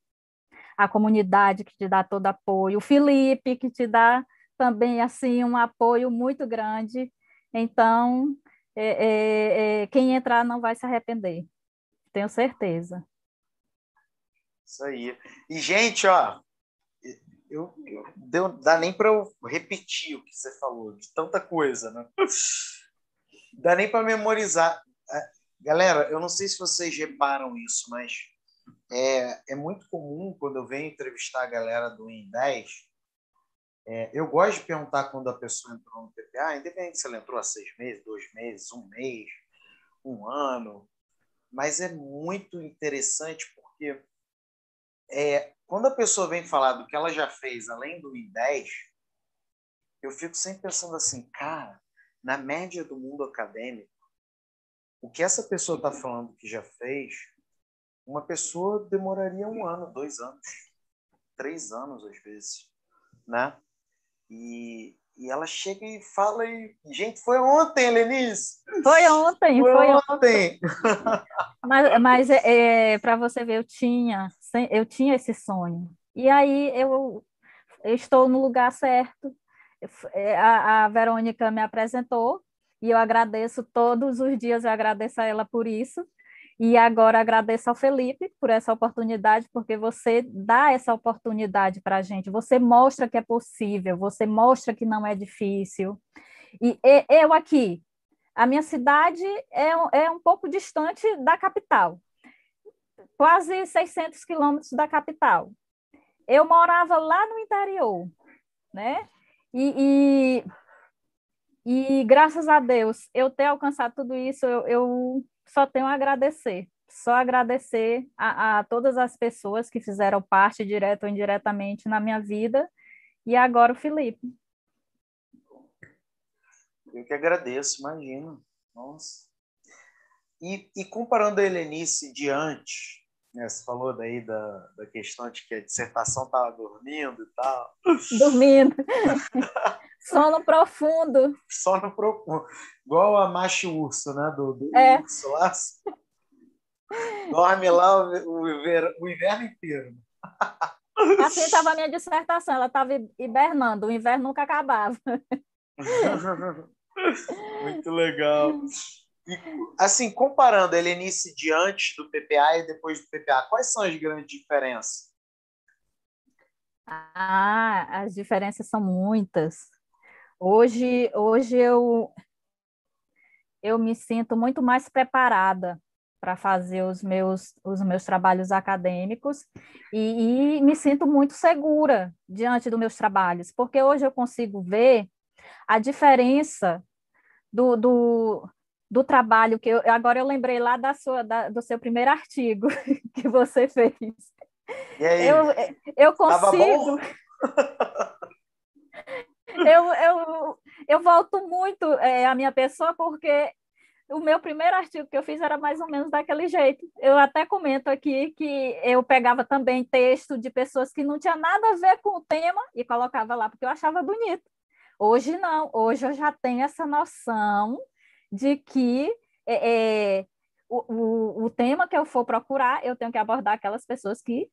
A comunidade que te dá todo apoio, o Felipe que te dá também assim um apoio muito grande. Então, é, é, é quem entrar não vai se arrepender, tenho certeza. Isso aí. E, gente, ó, eu, eu deu, dá nem para eu repetir o que você falou, de tanta coisa, né? Dá nem para memorizar. É, galera, eu não sei se vocês reparam isso, mas é, é muito comum quando eu venho entrevistar a galera do IN10, é, eu gosto de perguntar quando a pessoa entrou no PPA, independente se ela entrou há seis meses, dois meses, um mês, um ano, mas é muito interessante porque é, quando a pessoa vem falar do que ela já fez além do I10, eu fico sempre pensando assim, cara, na média do mundo acadêmico, o que essa pessoa está falando que já fez, uma pessoa demoraria um ano, dois anos, três anos às vezes, né? E, e ela chega e fala e gente foi ontem, Lenice. Foi ontem, foi, foi ontem. mas, mas é, é para você ver, eu tinha eu tinha esse sonho. E aí eu, eu estou no lugar certo. É, a, a Verônica me apresentou e eu agradeço todos os dias, eu agradeço a ela por isso. E agora agradeço ao Felipe por essa oportunidade, porque você dá essa oportunidade para a gente, você mostra que é possível, você mostra que não é difícil. E eu aqui, a minha cidade é, é um pouco distante da capital, quase 600 quilômetros da capital. eu morava lá no interior, né? E, e, e graças a Deus, eu ter alcançado tudo isso, eu, eu só tenho a agradecer. Só agradecer a, a todas as pessoas que fizeram parte, direto ou indiretamente, na minha vida. E agora o Felipe. Eu que agradeço, imagino. Nossa. E, e comparando a Helenice de antes, né, você falou daí da, da questão de que a dissertação estava dormindo e tal. Dormindo. Sono profundo. Sono profundo. Igual a macho urso, né? Do, do é. urso lá. Dorme lá o, o, o inverno inteiro. Assim estava a minha dissertação, ela estava hibernando, o inverno nunca acabava. Muito legal. E, assim, comparando a Helenice de antes do PPA e depois do PPA, quais são as grandes diferenças? Ah, as diferenças são muitas. Hoje, hoje eu, eu me sinto muito mais preparada para fazer os meus, os meus trabalhos acadêmicos e, e me sinto muito segura diante dos meus trabalhos, porque hoje eu consigo ver a diferença do, do, do trabalho que eu agora eu lembrei lá da sua da, do seu primeiro artigo que você fez. E aí? Eu, eu consigo. Eu, eu, eu volto muito é, a minha pessoa porque o meu primeiro artigo que eu fiz era mais ou menos daquele jeito. Eu até comento aqui que eu pegava também texto de pessoas que não tinha nada a ver com o tema e colocava lá porque eu achava bonito. Hoje não, hoje eu já tenho essa noção de que é, é, o, o, o tema que eu for procurar, eu tenho que abordar aquelas pessoas que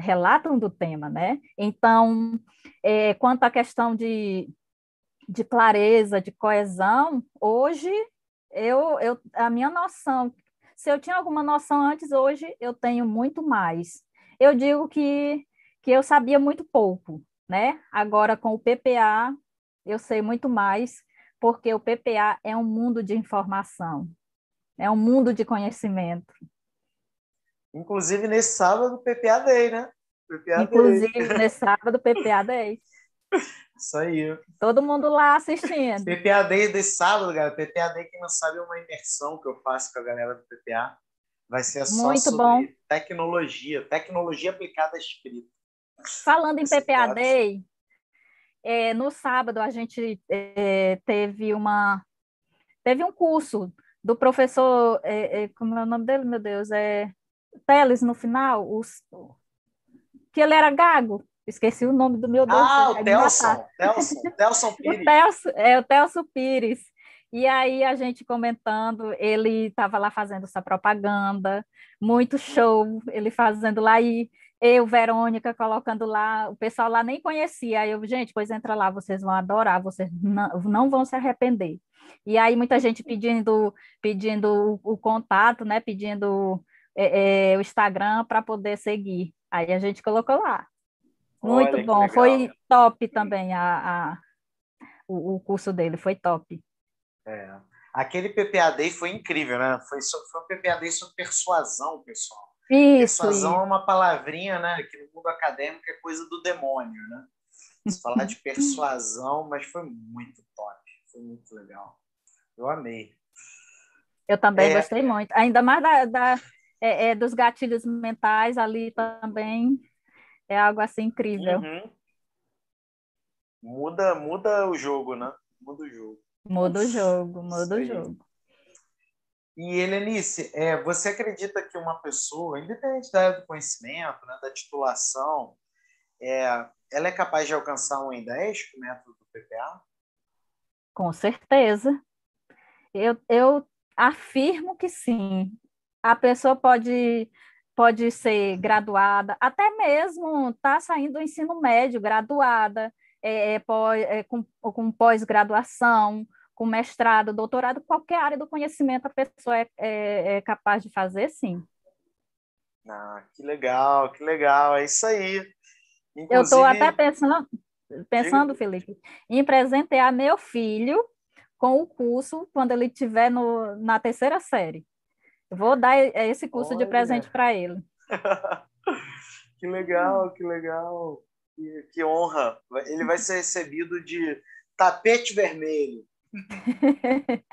relatam do tema, né? Então, é, quanto à questão de, de clareza, de coesão, hoje eu, eu, a minha noção, se eu tinha alguma noção antes, hoje eu tenho muito mais. Eu digo que, que eu sabia muito pouco, né? Agora, com o PPA, eu sei muito mais, porque o PPA é um mundo de informação, é um mundo de conhecimento. Inclusive nesse sábado, PPA Day, né? PPA Inclusive Day. nesse sábado, PPA Day. Isso aí. Todo mundo lá assistindo. PPA Day desse sábado, galera. PPA Day, quem não sabe, é uma imersão que eu faço com a galera do PPA. Vai ser só Muito sobre bom. tecnologia, tecnologia aplicada à escrita. Falando em PPA Day, é, no sábado a gente é, teve uma teve um curso do professor é, é como é o nome dele meu Deus é Teles no final os, que ele era gago esqueci o nome do meu Deus ah o Telson Telson Telson Pires o é o Telson Pires e aí a gente comentando, ele estava lá fazendo essa propaganda, muito show, ele fazendo lá e eu, Verônica, colocando lá, o pessoal lá nem conhecia. Aí eu, gente, pois entra lá, vocês vão adorar, vocês não, não vão se arrepender. E aí muita gente pedindo, pedindo o, o contato, né? Pedindo é, é, o Instagram para poder seguir. Aí a gente colocou lá. Muito Olha, bom. Foi top também a, a o, o, curso dele, foi top. É. Aquele PPAD foi incrível, né? Foi, foi um PPAD sobre persuasão, pessoal. Isso, Persuasão isso. é uma palavrinha, né, que no mundo acadêmico é coisa do demônio, né? Se falar de persuasão, mas foi muito top, foi muito legal. Eu amei. Eu também é... gostei muito. Ainda mais da, da é, é, dos gatilhos mentais ali também é algo assim incrível. Uhum. Muda, muda o jogo, né? Muda o jogo. Muda o jogo, muda o jogo. E, Helenice, é, você acredita que uma pessoa, independente da área do conhecimento, né, da titulação, é, ela é capaz de alcançar um em 10 com o método do PPA? Com certeza. Eu, eu afirmo que sim. A pessoa pode, pode ser graduada, até mesmo está saindo do ensino médio, graduada, é, é, é com, com pós-graduação, com mestrado, doutorado, qualquer área do conhecimento a pessoa é, é, é capaz de fazer, sim. Ah, que legal, que legal, é isso aí. Inclusive... Eu estou até pensando, pensando, Felipe, em presentear meu filho com o curso quando ele estiver na terceira série. Vou dar esse curso Olha. de presente para ele. Que legal, que legal. Que, que honra. Ele vai ser recebido de tapete vermelho.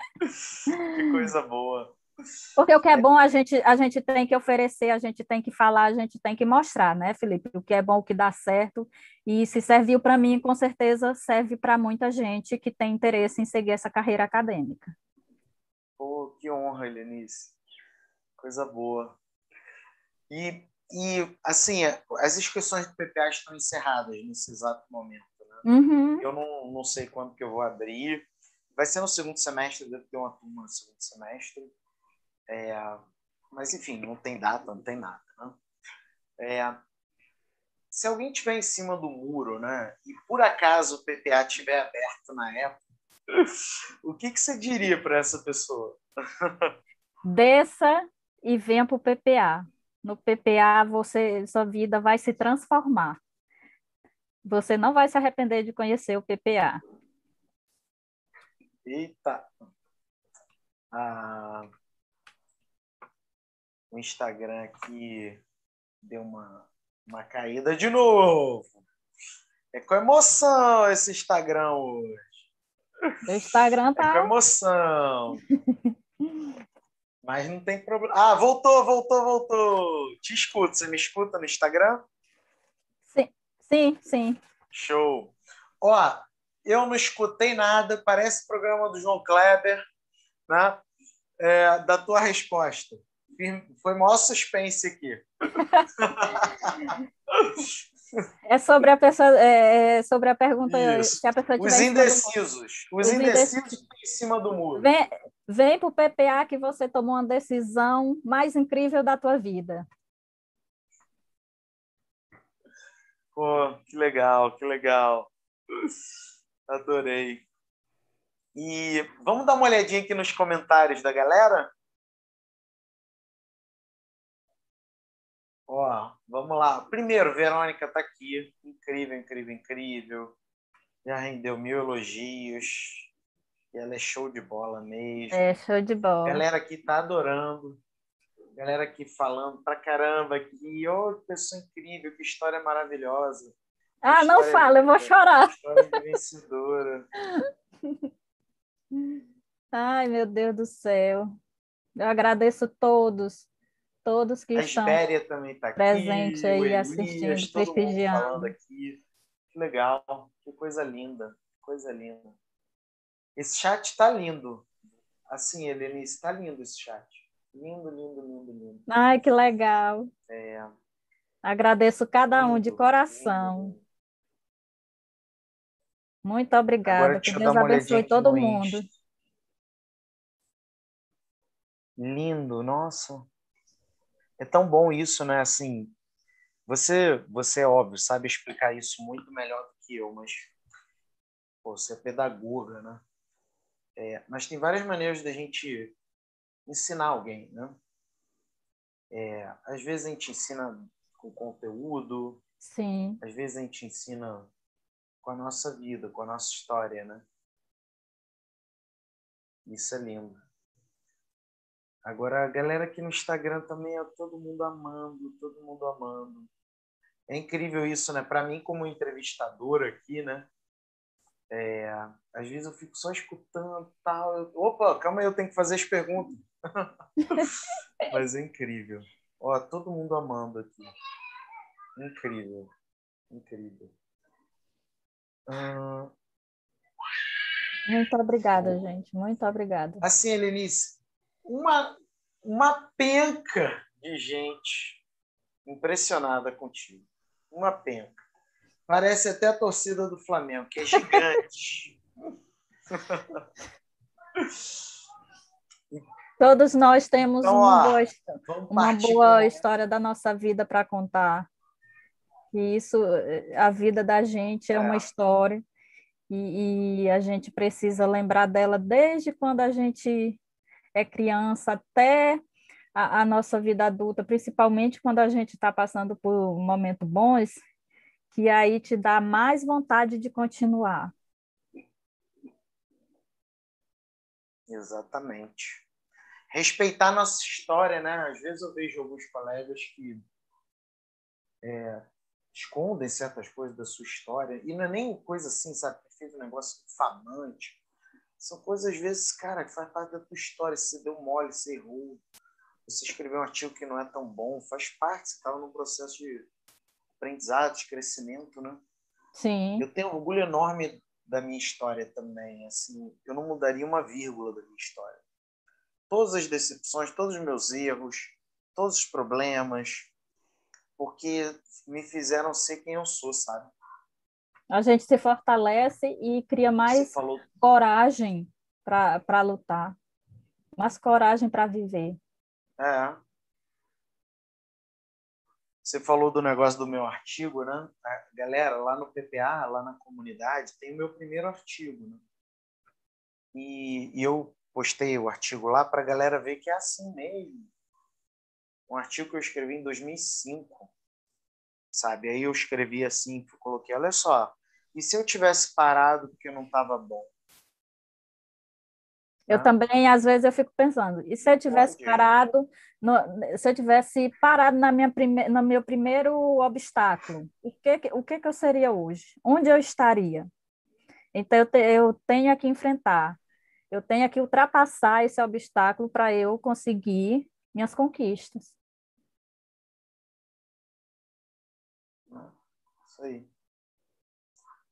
que coisa boa. Porque o que é bom a gente, a gente tem que oferecer, a gente tem que falar, a gente tem que mostrar, né, Felipe? O que é bom, o que dá certo. E se serviu para mim, com certeza serve para muita gente que tem interesse em seguir essa carreira acadêmica. Pô, que honra, Helenice. Coisa boa. E, e assim, as inscrições do PPA estão encerradas nesse exato momento. Né? Uhum. Eu não, não sei quando que eu vou abrir. Vai ser no segundo semestre, deve ter uma turma no segundo semestre. É, mas, enfim, não tem data, não tem nada. Né? É, se alguém estiver em cima do muro, né, e por acaso o PPA estiver aberto na época, o que, que você diria para essa pessoa? Desça e venha para o PPA. No PPA, você, sua vida vai se transformar. Você não vai se arrepender de conhecer o PPA. Eita! Ah, o Instagram aqui deu uma, uma caída de novo. É com emoção esse Instagram hoje. O Instagram tá. É com emoção. Mas não tem problema. Ah, voltou, voltou, voltou. Te escuto. Você me escuta no Instagram? Sim, sim, sim. Show. Ó, eu não escutei nada. Parece programa do João Kleber, né? É, da tua resposta. Foi maior suspense aqui. É sobre a pessoa, é, é sobre a pergunta Isso. que a pessoa Os indecisos. Os, Os indecisos, indecisos em cima do muro. Vem, vem para o PPA que você tomou uma decisão mais incrível da tua vida. Pô, que legal, que legal. Adorei. E vamos dar uma olhadinha aqui nos comentários da galera? Ó, vamos lá. Primeiro, Verônica está aqui. Incrível, incrível, incrível. Já rendeu mil elogios. E ela é show de bola mesmo. É, show de bola. A galera aqui tá adorando. Galera aqui falando pra caramba aqui. Ô, oh, pessoa incrível, que história maravilhosa. Ah, não fala, eu vou chorar. História de vencedora. Ai, meu Deus do céu. Eu agradeço todos todos que a estão também tá presentes aí Elias, assistindo, prestigiando. Aqui. Que legal, que coisa linda, que coisa linda. Esse chat está lindo. Assim, Helenice, está lindo esse chat. Lindo, lindo, lindo, lindo. Ai, que legal. É. Agradeço cada lindo, um de coração. Lindo. Muito obrigada. Que Deus abençoe todo mundo. Lindo, nossa é tão bom isso, né? Assim, você, você é óbvio, sabe explicar isso muito melhor do que eu, mas pô, você é pedagoga, né? É, mas tem várias maneiras da gente ensinar alguém, né? É, às vezes a gente ensina com conteúdo, sim. Às vezes a gente ensina com a nossa vida, com a nossa história, né? Isso é lindo. Agora, a galera aqui no Instagram também é todo mundo amando, todo mundo amando. É incrível isso, né? Para mim, como entrevistador aqui, né? É, às vezes eu fico só escutando tal. Eu, Opa, calma aí, eu tenho que fazer as perguntas. Mas é incrível. Ó, todo mundo amando aqui. Incrível. Incrível. Hum... Muito obrigada, gente. Muito obrigada. Assim, Helenice, uma, uma penca de gente impressionada contigo. Uma penca. Parece até a torcida do Flamengo, que é gigante. Todos nós temos então, uma, ó, boa, uma boa história da nossa vida para contar. E isso, a vida da gente é, é. uma história e, e, a gente precisa lembrar dela desde quando a gente é criança até a, a nossa vida adulta, principalmente quando a gente está passando por momentos bons, que aí te dá mais vontade de continuar. Exatamente. Respeitar nossa história, né? Às vezes eu vejo alguns colegas que é, escondem certas coisas da sua história. E não é nem coisa assim, sabe, que fez um negócio infamante. São coisas, às vezes, cara, que faz parte da tua história. Você deu mole, você errou, você escreveu um artigo que não é tão bom, faz parte, você estava num processo de aprendizado, de crescimento, né? Sim. Eu tenho um orgulho enorme da minha história também, assim, eu não mudaria uma vírgula da minha história. Todas as decepções, todos os meus erros, todos os problemas, porque me fizeram ser quem eu sou, sabe? A gente se fortalece e cria mais falou... coragem para lutar, mais coragem para viver. É. Você falou do negócio do meu artigo, né? Galera, lá no PPA, lá na comunidade, tem o meu primeiro artigo, né? E, e eu postei o artigo lá para a galera ver que é assim mesmo. Um artigo que eu escrevi em 2005, sabe? Aí eu escrevi assim, coloquei, olha só, e se eu tivesse parado porque não estava bom? Eu também, às vezes, eu fico pensando, e se eu tivesse parado, no, se eu tivesse parado na minha prime, no meu primeiro obstáculo, o que, o que, que eu seria hoje? Onde eu estaria? Então, eu, te, eu tenho que enfrentar, eu tenho que ultrapassar esse obstáculo para eu conseguir minhas conquistas. Isso aí.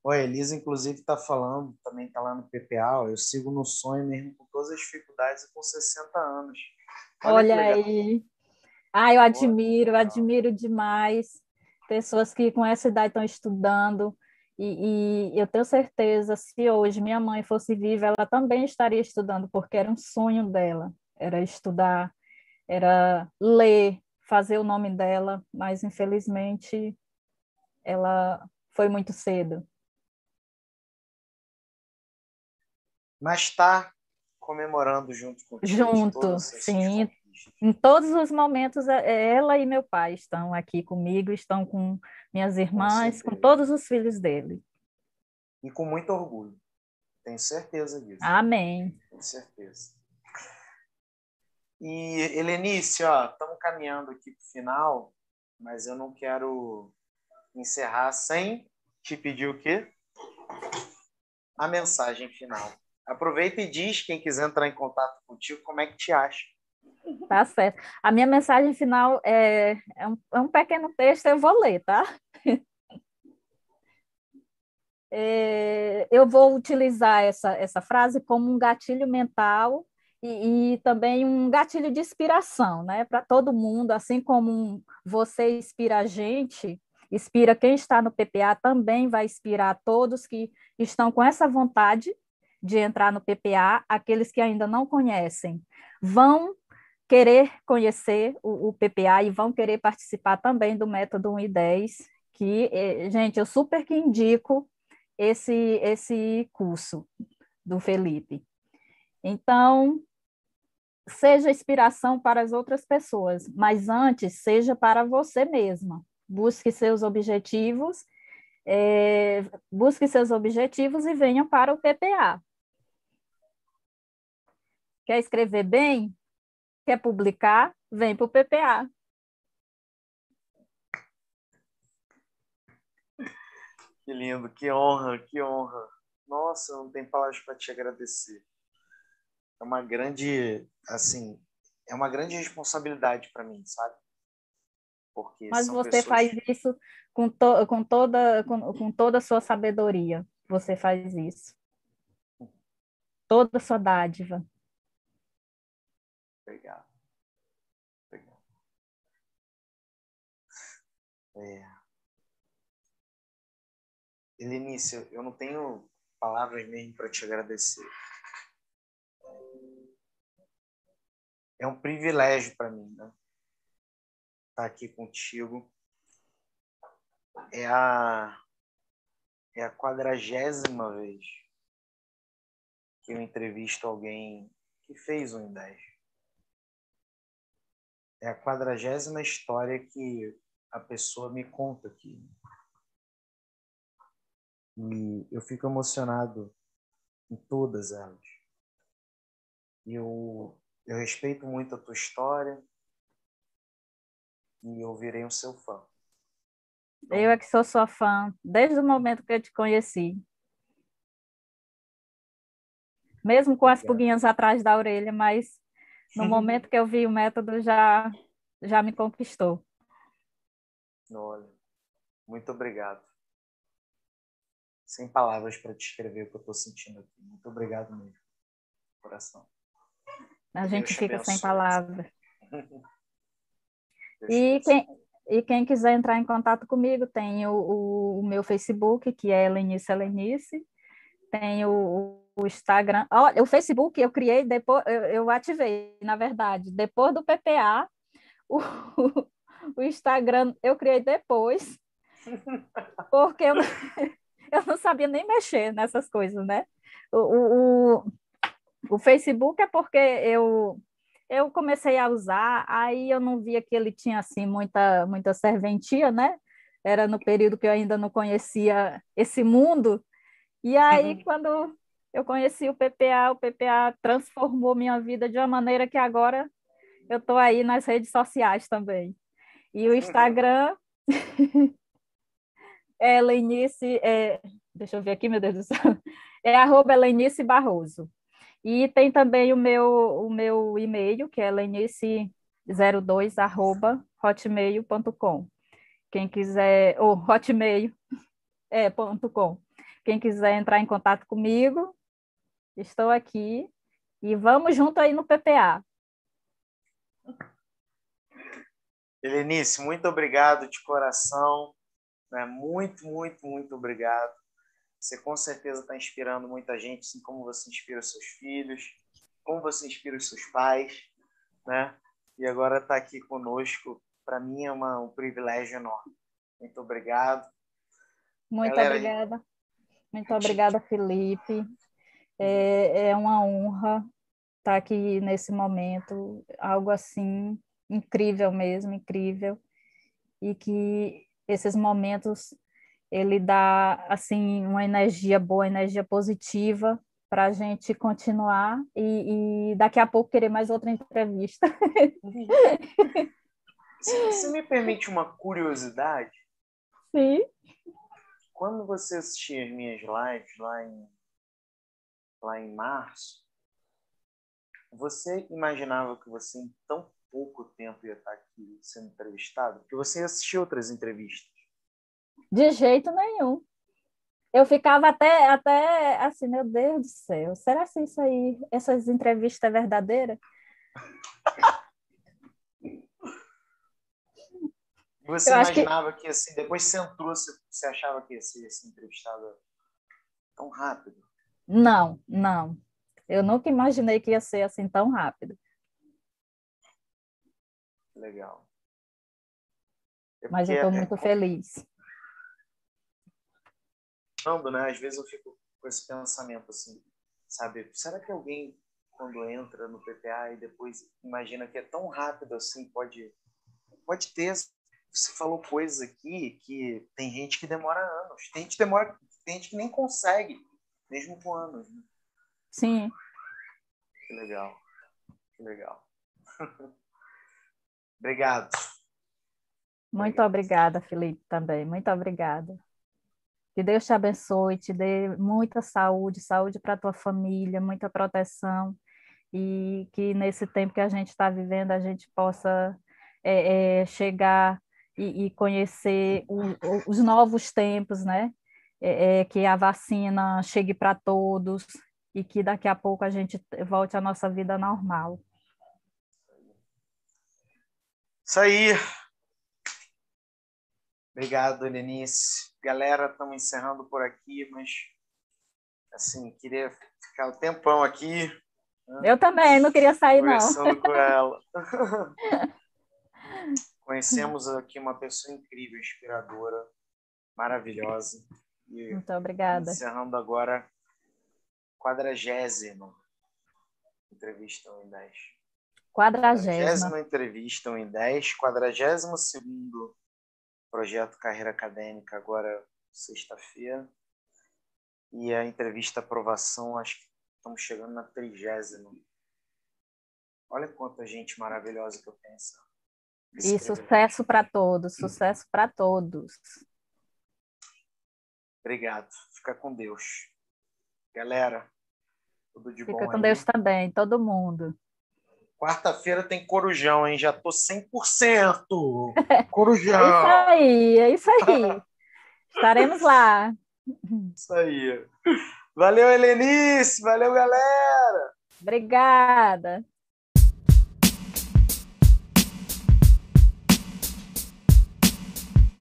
Oi, Elisa, inclusive, está falando, também está lá no PPA, ó, eu sigo no sonho mesmo com todas as dificuldades e com 60 anos. Olha, Olha aí. Ah, eu admiro, eu admiro demais pessoas que com essa idade estão estudando. E, e, eu tenho certeza, se hoje minha mãe fosse viva, ela também estaria estudando, porque era um sonho dela, era estudar, era ler, fazer o nome dela, mas infelizmente ela foi muito cedo. Mas está comemorando junto com Junto, sim. Em todos os momentos, é, é ela e meu pai estão aqui comigo, estão com minhas irmãs, com, com todos os filhos dele. E com muito orgulho. Tenho certeza disso. Amém. Tenho certeza. E, Helenice, ó, estamos caminhando aqui para o final, mas eu não quero encerrar sem te pedir o quê? A mensagem final. Aproveita e diz, quem quiser entrar em contato contigo, como é que te acha. Tá certo. A minha mensagem final é, é, um, é um pequeno texto, eu vou ler, tá? É, eu vou utilizar essa, essa frase como um gatilho mental e, e também um gatilho de inspiração, né? Para todo mundo, assim como você inspira a gente, inspira quem está no PPA, também vai inspirar todos que estão com essa vontade de entrar no PPA, aqueles que ainda não conhecem vão querer conhecer o, o PPA e vão querer participar também do método 1 e 10, que, eh, gente, eu super que indico esse, esse curso do Felipe. Então, seja inspiração para as outras pessoas, mas antes, seja para você mesma. Busque seus objetivos, é, busque seus objetivos e venha para o PPA. Quer escrever bem? Quer publicar? Vem para o PPA. Que lindo, que honra, que honra. Nossa, não tem palavras para te agradecer. É uma grande, assim, é uma grande responsabilidade para mim, sabe? Porque Mas você pessoas... faz isso com, to, com, toda, com, com toda a sua sabedoria. Você faz isso. Toda a sua dádiva. Obrigado. Obrigado. É. Elenice, eu não tenho palavras mesmo para te agradecer. É um privilégio para mim, né? Estar tá aqui contigo. É a é a quadragésima vez que eu entrevisto alguém que fez um 10 é a quadragésima história que a pessoa me conta aqui. E eu fico emocionado em todas elas. Eu, eu respeito muito a tua história e eu virei um seu fã. Eu é que sou sua fã, desde o momento que eu te conheci. Mesmo com as pulguinhas atrás da orelha, mas no momento que eu vi o método já, já me conquistou. Olha, muito obrigado. Sem palavras para descrever o que eu estou sentindo aqui. Muito obrigado mesmo, coração. A gente fica sem palavras. e quem, e quem quiser entrar em contato comigo, tem o, o, o meu Facebook, que é Helenice Helenice, tem o, o Instagram. Olha, o Facebook eu criei depois, eu, eu, ativei, na verdade, depois do PPA. O, o Instagram eu criei depois, porque eu, eu não sabia nem mexer nessas coisas, né? O, o, o Facebook é porque eu eu comecei a usar, aí eu não via que ele tinha assim muita muita serventia, né? Era no período que eu ainda não conhecia esse mundo. E aí uhum. quando eu conheci o PPA, o PPA transformou minha vida de uma maneira que agora eu estou aí nas redes sociais também. E o. Instagram é Lenice, é, deixa eu ver aqui, meu Deus do céu, é arroba Lenice Barroso. E tem também o meu, o meu e-mail, que é lenice02, arroba hotmail.com. Quem quiser, ou hotmail, é. Quem quiser entrar em contato comigo, estou aqui. E vamos junto aí no PPA. Helenice, muito obrigado de coração. Né? Muito, muito, muito obrigado. Você com certeza está inspirando muita gente, assim como você inspira os seus filhos, como você inspira os seus pais, né? E agora está aqui conosco, para mim é uma, um privilégio enorme. Muito obrigado. Muito Galera, obrigada. Muito obrigada, Felipe. É, é uma honra estar tá aqui nesse momento, algo assim incrível mesmo, incrível. E que esses momentos ele dá assim uma energia boa, energia positiva para a gente continuar e, e, daqui a pouco querer mais outra entrevista. Você me permite uma curiosidade? Sim. Quando você assistia as minhas lives lá em, lá em março, você imaginava que você em tão pouco tempo ia estar aqui sendo entrevistado? Porque você assistiu outras entrevistas. De jeito nenhum. Eu ficava até, até assim, meu Deus do céu, será que isso aí, essas entrevistas é verdadeira? Você eu imaginava que... que... assim, depois você entrou, você achava que ia ser assim, entrevistado tão rápido? Não, não. Eu nunca imaginei que ia ser assim tão rápido. Legal. É Mas eu estou é... muito feliz pensando, né? Às vezes eu fico com esse pensamento assim, sabe? Será que alguém quando entra no PPA e depois imagina que é tão rápido assim, pode pode ter você falou coisas aqui que tem gente que demora anos, tem gente que demora, tem gente que nem consegue, mesmo com anos. Né? Sim. Que legal. Que legal. Obrigado. Muito obrigada, Felipe, também. Muito obrigada. Que Deus te abençoe, te dê muita saúde, saúde para a tua família, muita proteção, e que nesse tempo que a gente está vivendo, a gente possa é, é, chegar e, e conhecer o, os novos tempos, né? É, é que a vacina chegue para todos e que daqui a pouco a gente volte à nossa vida normal. Isso aí. Obrigado, Lenice galera, estamos encerrando por aqui, mas assim, queria ficar o um tempão aqui. Né? Eu também, não queria sair, conversando não. com ela. Conhecemos aqui uma pessoa incrível, inspiradora, maravilhosa. E Muito obrigada. Encerrando agora, quadragésimo entrevista em 10. Quadragésima. entrevista em 10, quadragésimo segundo projeto Carreira Acadêmica agora sexta-feira. E a entrevista aprovação, acho que estamos chegando na trigésima. Olha quanta gente maravilhosa que eu penso. E sucesso para todos, sucesso para todos. Obrigado. Fica com Deus. Galera, tudo de Fica bom com aí. Deus também, todo mundo. Quarta-feira tem corujão, hein? Já tô 100%. Corujão. é isso aí, é isso aí. Estaremos lá. Isso aí. Valeu, Helenice. Valeu, galera. Obrigada.